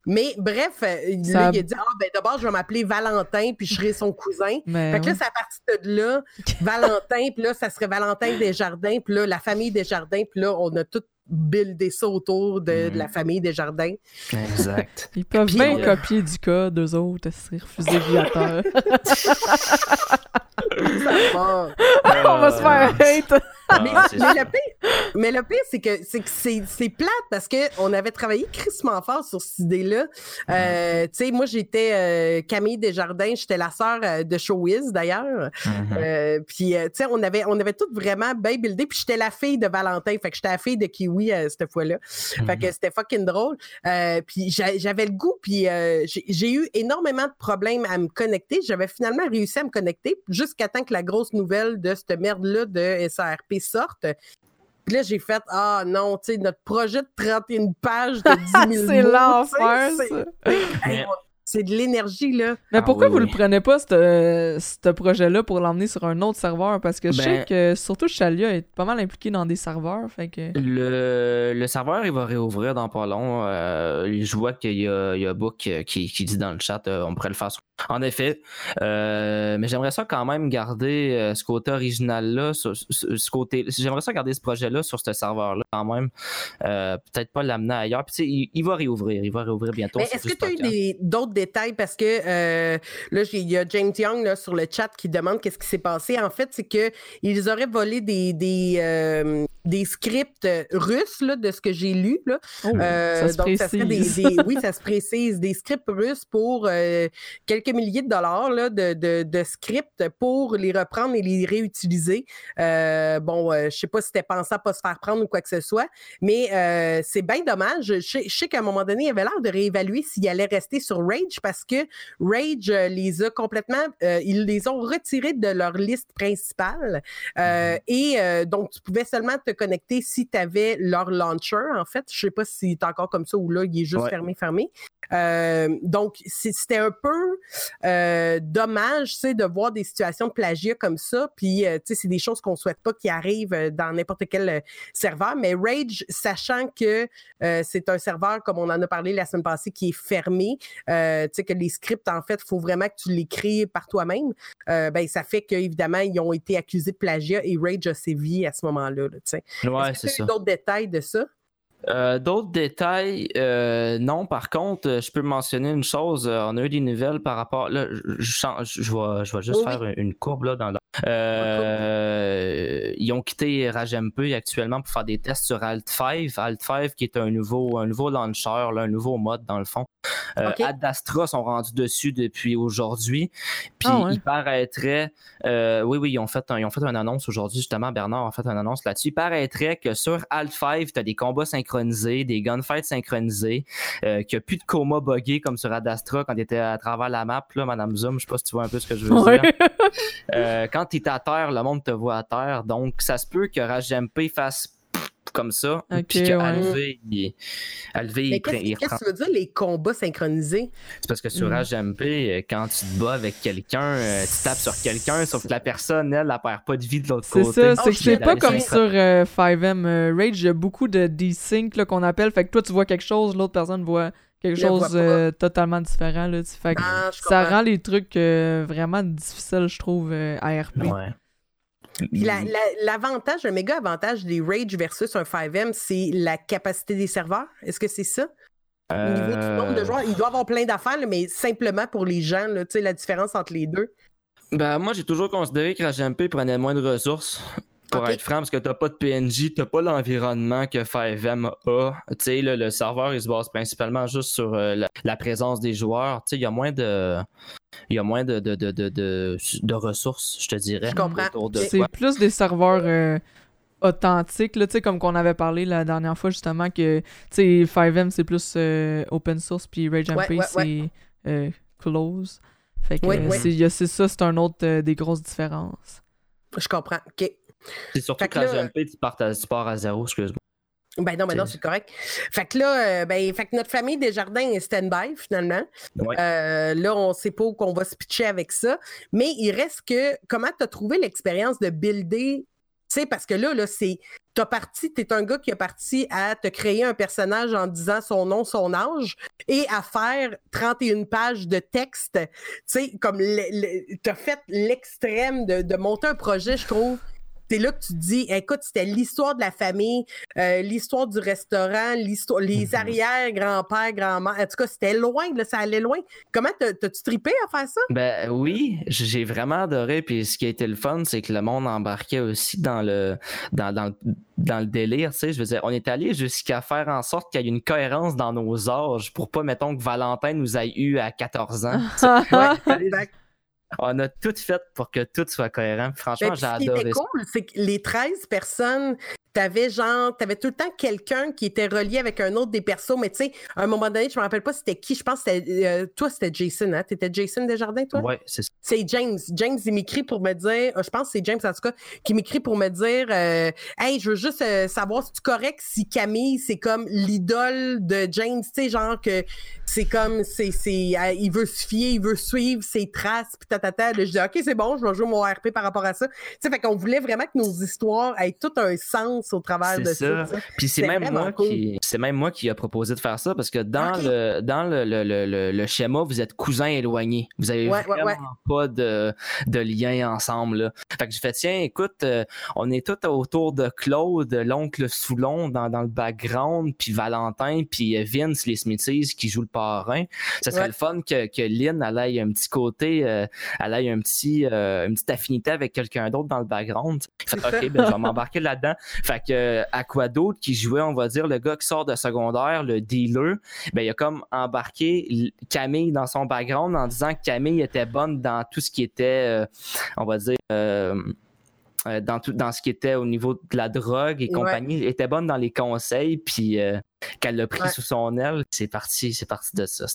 Mais bref, euh, il a dit Ah, ben d'abord, je vais m'appeler Valentin, puis je serai son cousin. fait que là, c'est à partir de là, Valentin, puis là, ça serait Valentin Desjardins, puis là, la famille Desjardins, puis là, on a tout buildé ça autour de, la famille Desjardins. Exact. Ils peuvent bien euh, copier du code, eux autres, c'est refusé via terre. On va se faire hate. Ah, mais, le pire, c'est que c'est plate parce qu'on avait travaillé crissement fort sur cette idée-là. Euh, tu sais, moi, j'étais euh, Camille Desjardins, j'étais la sœur euh, de Showwiz d'ailleurs. Mm-hmm. puis, tu sais, on avait, on avait tout vraiment bien buildé. Puis, j'étais la fille de Valentin. Fait que j'étais la fille de Kiwi cette fois-là. Fait que mm-hmm. c'était fucking drôle. puis, j'avais le goût. Puis, j'ai eu énormément de problèmes à me connecter. J'avais finalement réussi à me connecter jusqu'à temps que la grosse nouvelle de cette merde-là de SARP sortent. Puis là, j'ai fait Ah non, tu sais, notre projet de 31 pages de 10 000 C'est l'enfer, C'est de l'énergie, là. Mais ah pourquoi vous ne le prenez pas, ce projet-là, pour l'emmener sur un autre serveur? Parce que je sais ben que, surtout, Chalia est pas mal impliqué dans des serveurs, fait que... Le, le serveur, il va réouvrir dans pas long. Euh, je vois qu'il y a, il y a Book qui, qui, dit dans le chat, euh, on pourrait le faire sur en effet. Euh, mais j'aimerais ça quand même garder euh, ce côté original-là, ce, côté. J'aimerais ça garder ce projet-là sur ce serveur-là quand même. Euh, peut-être pas l'amener ailleurs. Puis il, va réouvrir. Il va réouvrir bientôt. Mais est-ce que tu as eu d'autres détails? Parce que là, il y a James Young là, sur le chat qui demande qu'est-ce qui s'est passé. En fait, c'est qu'ils auraient volé des, des, des scripts russes là, de ce que j'ai lu. Là. Oh, ça se donc, ça serait des, oui, ça se précise. Des scripts russes pour quelques milliers de dollars là, de, de, de, scripts pour les reprendre et les réutiliser. Euh, bon, euh, je sais pas si c'était pensé à pas se faire prendre ou quoi que ce soit, mais euh, c'est bien dommage. Je, sais qu'à un moment donné, il avait l'air de réévaluer s'il allait rester sur Rage parce que Rage les a complètement, ils les ont retirés de leur liste principale. Mm-hmm. Et donc, tu pouvais seulement te connecter si tu avais leur launcher, en fait. Je sais pas si c'est encore comme ça ou là, il est juste fermé, fermé. donc, c'était un peu euh, dommage, c'est de voir des situations de plagiat comme ça. Puis, euh, tu sais, c'est des choses qu'on souhaite pas qui arrivent euh, dans n'importe quel serveur. Mais Rage, sachant que c'est un serveur, comme on en a parlé la semaine passée, qui est fermé, tu sais, que les scripts, en fait, il faut vraiment que tu les crées par toi-même. ben, ça fait qu'évidemment, ils ont été accusés de plagiat et Rage a sévi à ce moment-là. tu c'est ça. d'autres détails de ça? Euh, d'autres détails, euh, non. Par contre, je peux mentionner une chose. Euh, on a eu des nouvelles par rapport. Là, je, je, je, vais, je vais juste faire une courbe là, dans ils ont quitté RageMP actuellement pour faire des tests sur Alt5. Alt5 qui est un nouveau, un nouveau launcher, un nouveau mode dans le fond. Ad Astra sont rendus dessus depuis aujourd'hui. Puis ah il paraîtrait, oui, oui, ils ont fait, ils ont fait une annonce aujourd'hui, justement, Bernard a fait une annonce là-dessus. Il paraîtrait que sur Alt5, tu as des combats synchronisés des gunfights synchronisés, euh, qu'il n'y a plus de coma buggé comme sur Adastra quand il était à travers la map, là, Madame Zoom, je sais pas si tu vois un peu ce que je veux dire. Euh, quand tu es à terre, le monde te voit à terre, donc ça se peut que RageMP fasse comme ça. puis qu'Alvé, il, il, Qu'est-ce que tu veux dire, les combats synchronisés? C'est parce que sur HMP, euh, quand tu te bats avec quelqu'un, euh, tu tapes sur quelqu'un, sauf que la personne, elle, elle perd pas de vie de l'autre côté. C'est ça, c'est que c'est pas comme sur 5M euh, Rage, il y a beaucoup de desync qu'on appelle. Fait que toi, tu vois quelque chose, l'autre personne voit quelque chose totalement différent. Là, fait ah, ça rend les trucs vraiment difficiles, je trouve, à RP. Ouais. L'avantage, le méga avantage des Rage versus un 5M, c'est la capacité des serveurs. Est-ce que c'est ça? Au niveau du nombre de joueurs, il doit y avoir plein d'affaires, mais simplement pour les gens, là, la différence entre les deux. Ben, moi, j'ai toujours considéré que la GMP prenait moins de ressources. Pour être franc, parce que t'as pas de PNJ, t'as pas l'environnement que 5M a. Tu sais, le serveur, il se base principalement juste sur euh, la, présence des joueurs. Tu sais, il y a moins de. Il y a moins de, de, de, de, ressources, je te dirais. Je comprends. C'est plus des serveurs euh, authentiques, là, comme qu'on avait parlé la dernière fois, justement, que 5M, c'est plus euh, open source, puis RageMP, c'est close. Fait que c'est ça, c'est un autre des grosses différences. Je comprends. OK. C'est surtout que, la GMP, tu pars, à, à zéro, excuse-moi. Ben non, mais non, c'est correct. Fait que là, euh, ben, fait que notre famille des jardins est stand-by finalement. Euh, là, on sait pas où qu'on va se pitcher avec ça. Mais il reste que comment tu as trouvé l'expérience de builder? Tu sais, parce que là, là c'est. T'as parti, t'es un gars qui a parti à te créer un personnage en disant son nom, son âge, et à faire 31 pages de texte. Tu sais, comme t'as fait l'extrême de, de monter un projet, je trouve, c'est là que tu te dis, écoute, c'était l'histoire de la famille, euh, l'histoire du restaurant, l'histoire, les mm-hmm. arrière-grands-pères, grand-mères. En tout cas, c'était loin, là, ça allait loin. Comment t'as-tu tripé à faire ça? Ben oui, j'ai vraiment adoré. Puis ce qui a été le fun, c'est que le monde embarquait aussi dans le, dans, dans, dans le délire. Tu sais, je veux dire, on est allé jusqu'à faire en sorte qu'il y ait une cohérence dans nos âges pour pas, mettons, que Valentin nous ait eu à 14 ans. ouais, on a tout fait pour que tout soit cohérent. Franchement, j'ai adoré. Ce qui était cool, c'est que les 13 personnes t'avais genre, t'avais tout le temps quelqu'un qui était relié avec un autre des persos, mais tu sais, à un moment donné, je me rappelle pas c'était qui, je pense que c'était, euh, toi, c'était Jason, hein? T'étais Jason Desjardins, toi? Ouais, c'est ça. C'est James. James, il m'écrit pour me dire, euh, je pense que c'est James, en tout cas, qui m'écrit pour me dire, euh, hey, je veux juste savoir si tu correct si Camille, c'est comme l'idole de James, tu sais, genre que c'est comme, c'est, c'est, il veut se fier, il veut suivre ses traces, pis tatata. je dis, OK, c'est bon, je vais jouer mon RP par rapport à ça. Tu sais, fait qu'on voulait vraiment que nos histoires aient tout un sens au travers de ça. Puis c'est même moi qui c'est même moi qui a proposé de faire ça parce que dans le dans le, le, le, le, schéma, vous êtes cousins éloignés. Vous avez vraiment pas de, de lien ensemble. Là. Fait que j'ai fait tiens, écoute, euh, on est tous autour de Claude, l'oncle Soulon dans, dans le background, puis Valentin, puis euh, Vince, les Smithies qui jouent le parrain. Ça serait le fun que, que Lynn elle ait un petit côté, euh, elle ait un petit, une petite affinité avec quelqu'un d'autre dans le background. Fait, ok, ben, je vais m'embarquer là-dedans. Fait que à quoi d'autre qui jouait, on va dire, le gars qui sort de secondaire, le dealer, ben, il a comme embarqué Camille dans son background en disant que Camille était bonne dans tout ce qui était, euh, on va dire, euh, euh, dans tout dans ce qui était au niveau de la drogue et compagnie, elle était bonne dans les conseils, puis qu'elle l'a pris sous son aile, c'est parti, c'est parti de ça.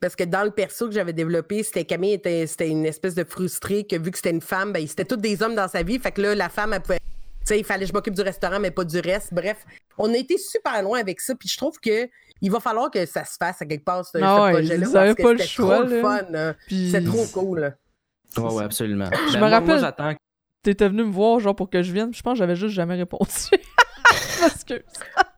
parce que dans le perso que j'avais développé, c'était Camille était, c'était une espèce de frustrée que vu que c'était une femme, ben, c'était tous des hommes dans sa vie. Fait que là, la femme, elle pouvait sais, il fallait que je m'occupe du restaurant, mais pas du reste. Bref, on a été super loin avec ça. Puis je trouve que il va falloir que ça se fasse à quelque part, ce, ah projet-là. Parce que c'était trop le fun. C'est trop cool. Oui, ouais, absolument. Je ben, me rappelle, j'attends. T'étais venu me voir genre pour que je vienne. Je pense que j'avais juste jamais répondu. que...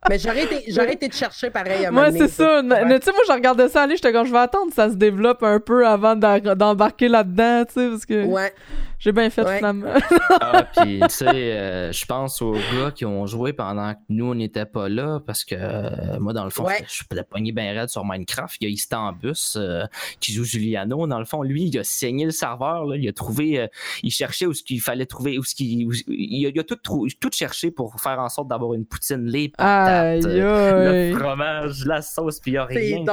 Mais j'aurais été, j'aurais été te chercher pareil à Moi, c'est ça. Mais tu sais, moi, je regardais ça aller, j'étais comme, je vais attendre que ça se développe un peu avant d'embarquer là-dedans, tu sais, parce que. Ouais. J'ai bien fait finalement. ah, puis tu sais, euh, je pense aux gars qui ont joué pendant que nous, on n'était pas là, parce que euh, moi, dans le fond, je suis pogné bien raide sur Minecraft. Il y a Istambus euh, qui joue Juliano. Dans le fond, lui, il a saigné le serveur, là, il a trouvé, il cherchait où ce qu'il fallait trouver, où ce qu'il, il, a, tout, tout cherché pour faire en sorte d'avoir une poutine, les patates, le fromage, la sauce, puis il n'y a rien.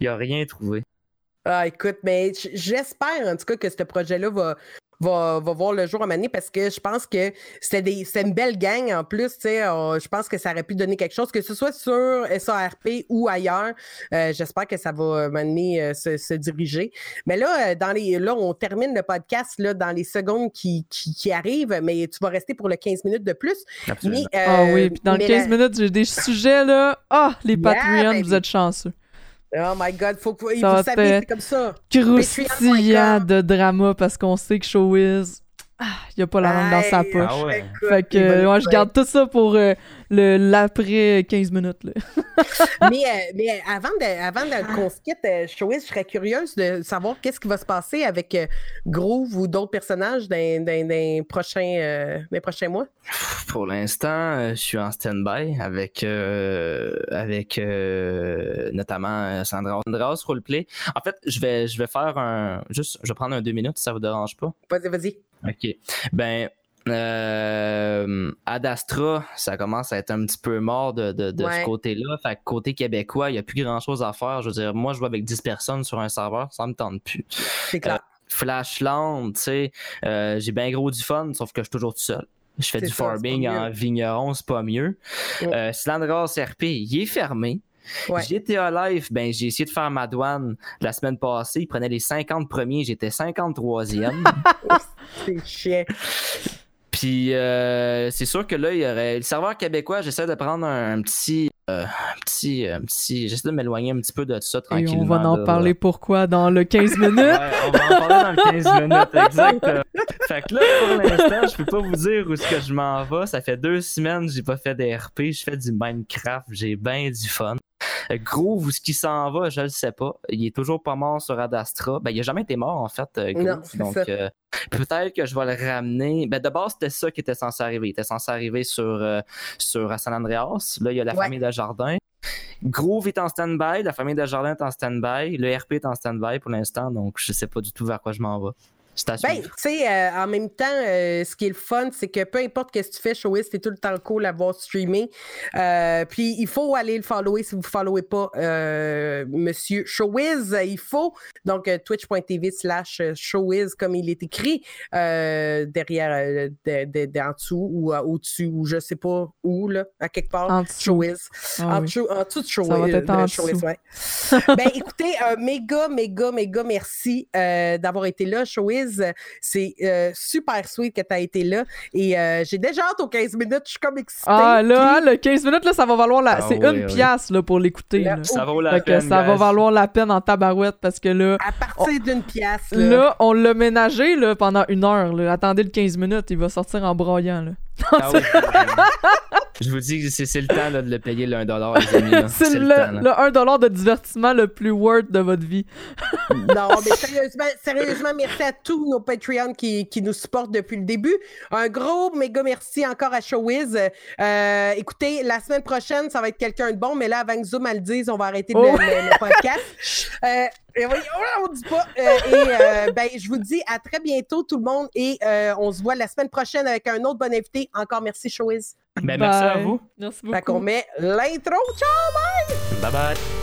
Il n'y a rien trouvé. Ah, écoute, mais j'espère en tout cas que ce projet-là va, va, va, voir le jour à Mané parce que je pense que c'était une belle gang en plus. tu sais je pense que ça aurait pu donner quelque chose, que ce soit sur SARP ou ailleurs. Euh, j'espère que ça va m'amener euh, se, se, diriger. Mais là, euh, dans les, là, on termine le podcast là, dans les secondes qui, qui, qui arrivent, mais tu vas rester pour le 15 minutes de plus. Mais, ah oui, puis dans les 15 minutes, j'ai des sujets là. Ah, les Patreons, vous êtes chanceux. Oh my god, faut que vous savez, c'est comme ça. Croustillant de drama parce qu'on sait que Showbiz. il a pas la langue dans sa poche. Ah ouais. Fait que moi, je garde tout ça pour euh, le l'après 15 minutes. Là. mais, euh, mais avant, de, avant de, qu'on se quitte, euh, je serais curieuse de savoir qu'est-ce qui va se passer avec euh, Groove ou d'autres personnages dans, dans, dans prochains, les prochains mois? Pour l'instant, je suis en stand-by avec, avec notamment Sandra Andras Roleplay. En fait, je vais, je vais faire un. Juste, je vais prendre un deux minutes si ça vous dérange pas. Vas-y, vas-y. OK. Ben, euh, Ad Astra, ça commence à être un petit peu mort de, de, de ce côté-là. Fait que côté québécois, il n'y a plus grand-chose à faire. Je veux dire, moi, je vois avec 10 personnes sur un serveur, ça me tente plus. C'est clair. Euh, Flashland, tu sais, euh, j'ai bien gros du fun, sauf que je suis toujours tout seul. Je fais du farming en vigneron, c'est pas mieux. Ouais. Euh, RP, il est fermé. Ouais. GTA Live, ben, j'ai essayé de faire ma douane la semaine passée. Il prenait les 50 premiers, j'étais 53e. c'est chiant. Puis euh, c'est sûr que là, il y aurait. Le serveur québécois, j'essaie de prendre un, petit. Euh, un petit, un petit. J'essaie de m'éloigner un petit peu de ça tranquillement. Et on va en parler pourquoi dans le 15 minutes. ouais, on va en parler dans le 15 minutes, exact. fait que là, pour l'instant, je peux pas vous dire où est-ce que je m'en vais. Ça fait deux semaines que j'ai pas fait des RP. Je fais du Minecraft. J'ai bien du fun. Groove, où ce qui s'en va, je le sais pas. Il est toujours pas mort sur Adastra. Ben, il a jamais été mort, en fait, Groove. donc, euh, peut-être que je vais le ramener. Ben, de base, c'était ça qui était censé arriver. Il était censé arriver sur, euh, sur San Andreas. Là, il y a la famille de Jardin. Groove est en stand-by, la famille de Jardin est en stand-by, le RP est en stand-by pour l'instant, donc je sais pas du tout vers quoi je m'en vais. Ben, tu sais, euh, en même temps, euh, ce qui est le fun, c'est que peu importe ce que tu fais, Showbiz, c'est tout le temps cool à voir streamer. Euh, puis il faut aller le follower si vous ne followez pas Monsieur Showwiz. Il faut. Donc, twitch.tv slash Showwiz, comme il est écrit, derrière, en dessous ou au-dessus, ou je sais pas où, là, à quelque part. En dessous. Ah, en, dessous, en dessous de Showwiz. Ouais. ben, écoutez, méga, méga, méga merci d'avoir été là, C'est euh, super sweet que tu as été là. Et euh, j'ai déjà hâte aux 15 minutes. Je suis comme excitée. Ah, là, hein, le 15 minutes, là, ça va valoir la. Ah c'est une pièce là, pour l'écouter. Ça, vaut la peine, ça va valoir la peine en tabarouette parce que là. À partir d'une pièce. Là. là, on l'a ménagé là, pendant une heure. Là. Attendez le 15 minutes, il va sortir en broyant. Là. Ah Je vous dis que c'est le temps là, de le payer le 1$, les amis. C'est le, le, le 1$ de divertissement le plus worth de votre vie. non, mais sérieusement, sérieusement, merci à tous nos Patreons qui, qui, nous supportent depuis le début. Un gros méga merci encore à Showwiz. Euh, écoutez, la semaine prochaine, ça va être quelqu'un de bon, mais là, avant que Zoom le dise, on va arrêter oh. le, le, podcast. Euh, et oui, on dit pas. Euh, et euh, ben, je vous dis à très bientôt, tout le monde. Et euh, on se voit la semaine prochaine avec un autre bon invité. Encore merci, Showwiz. Ben, merci à vous. Merci beaucoup. Fait qu'on met l'intro. Ciao, bye! Bye bye.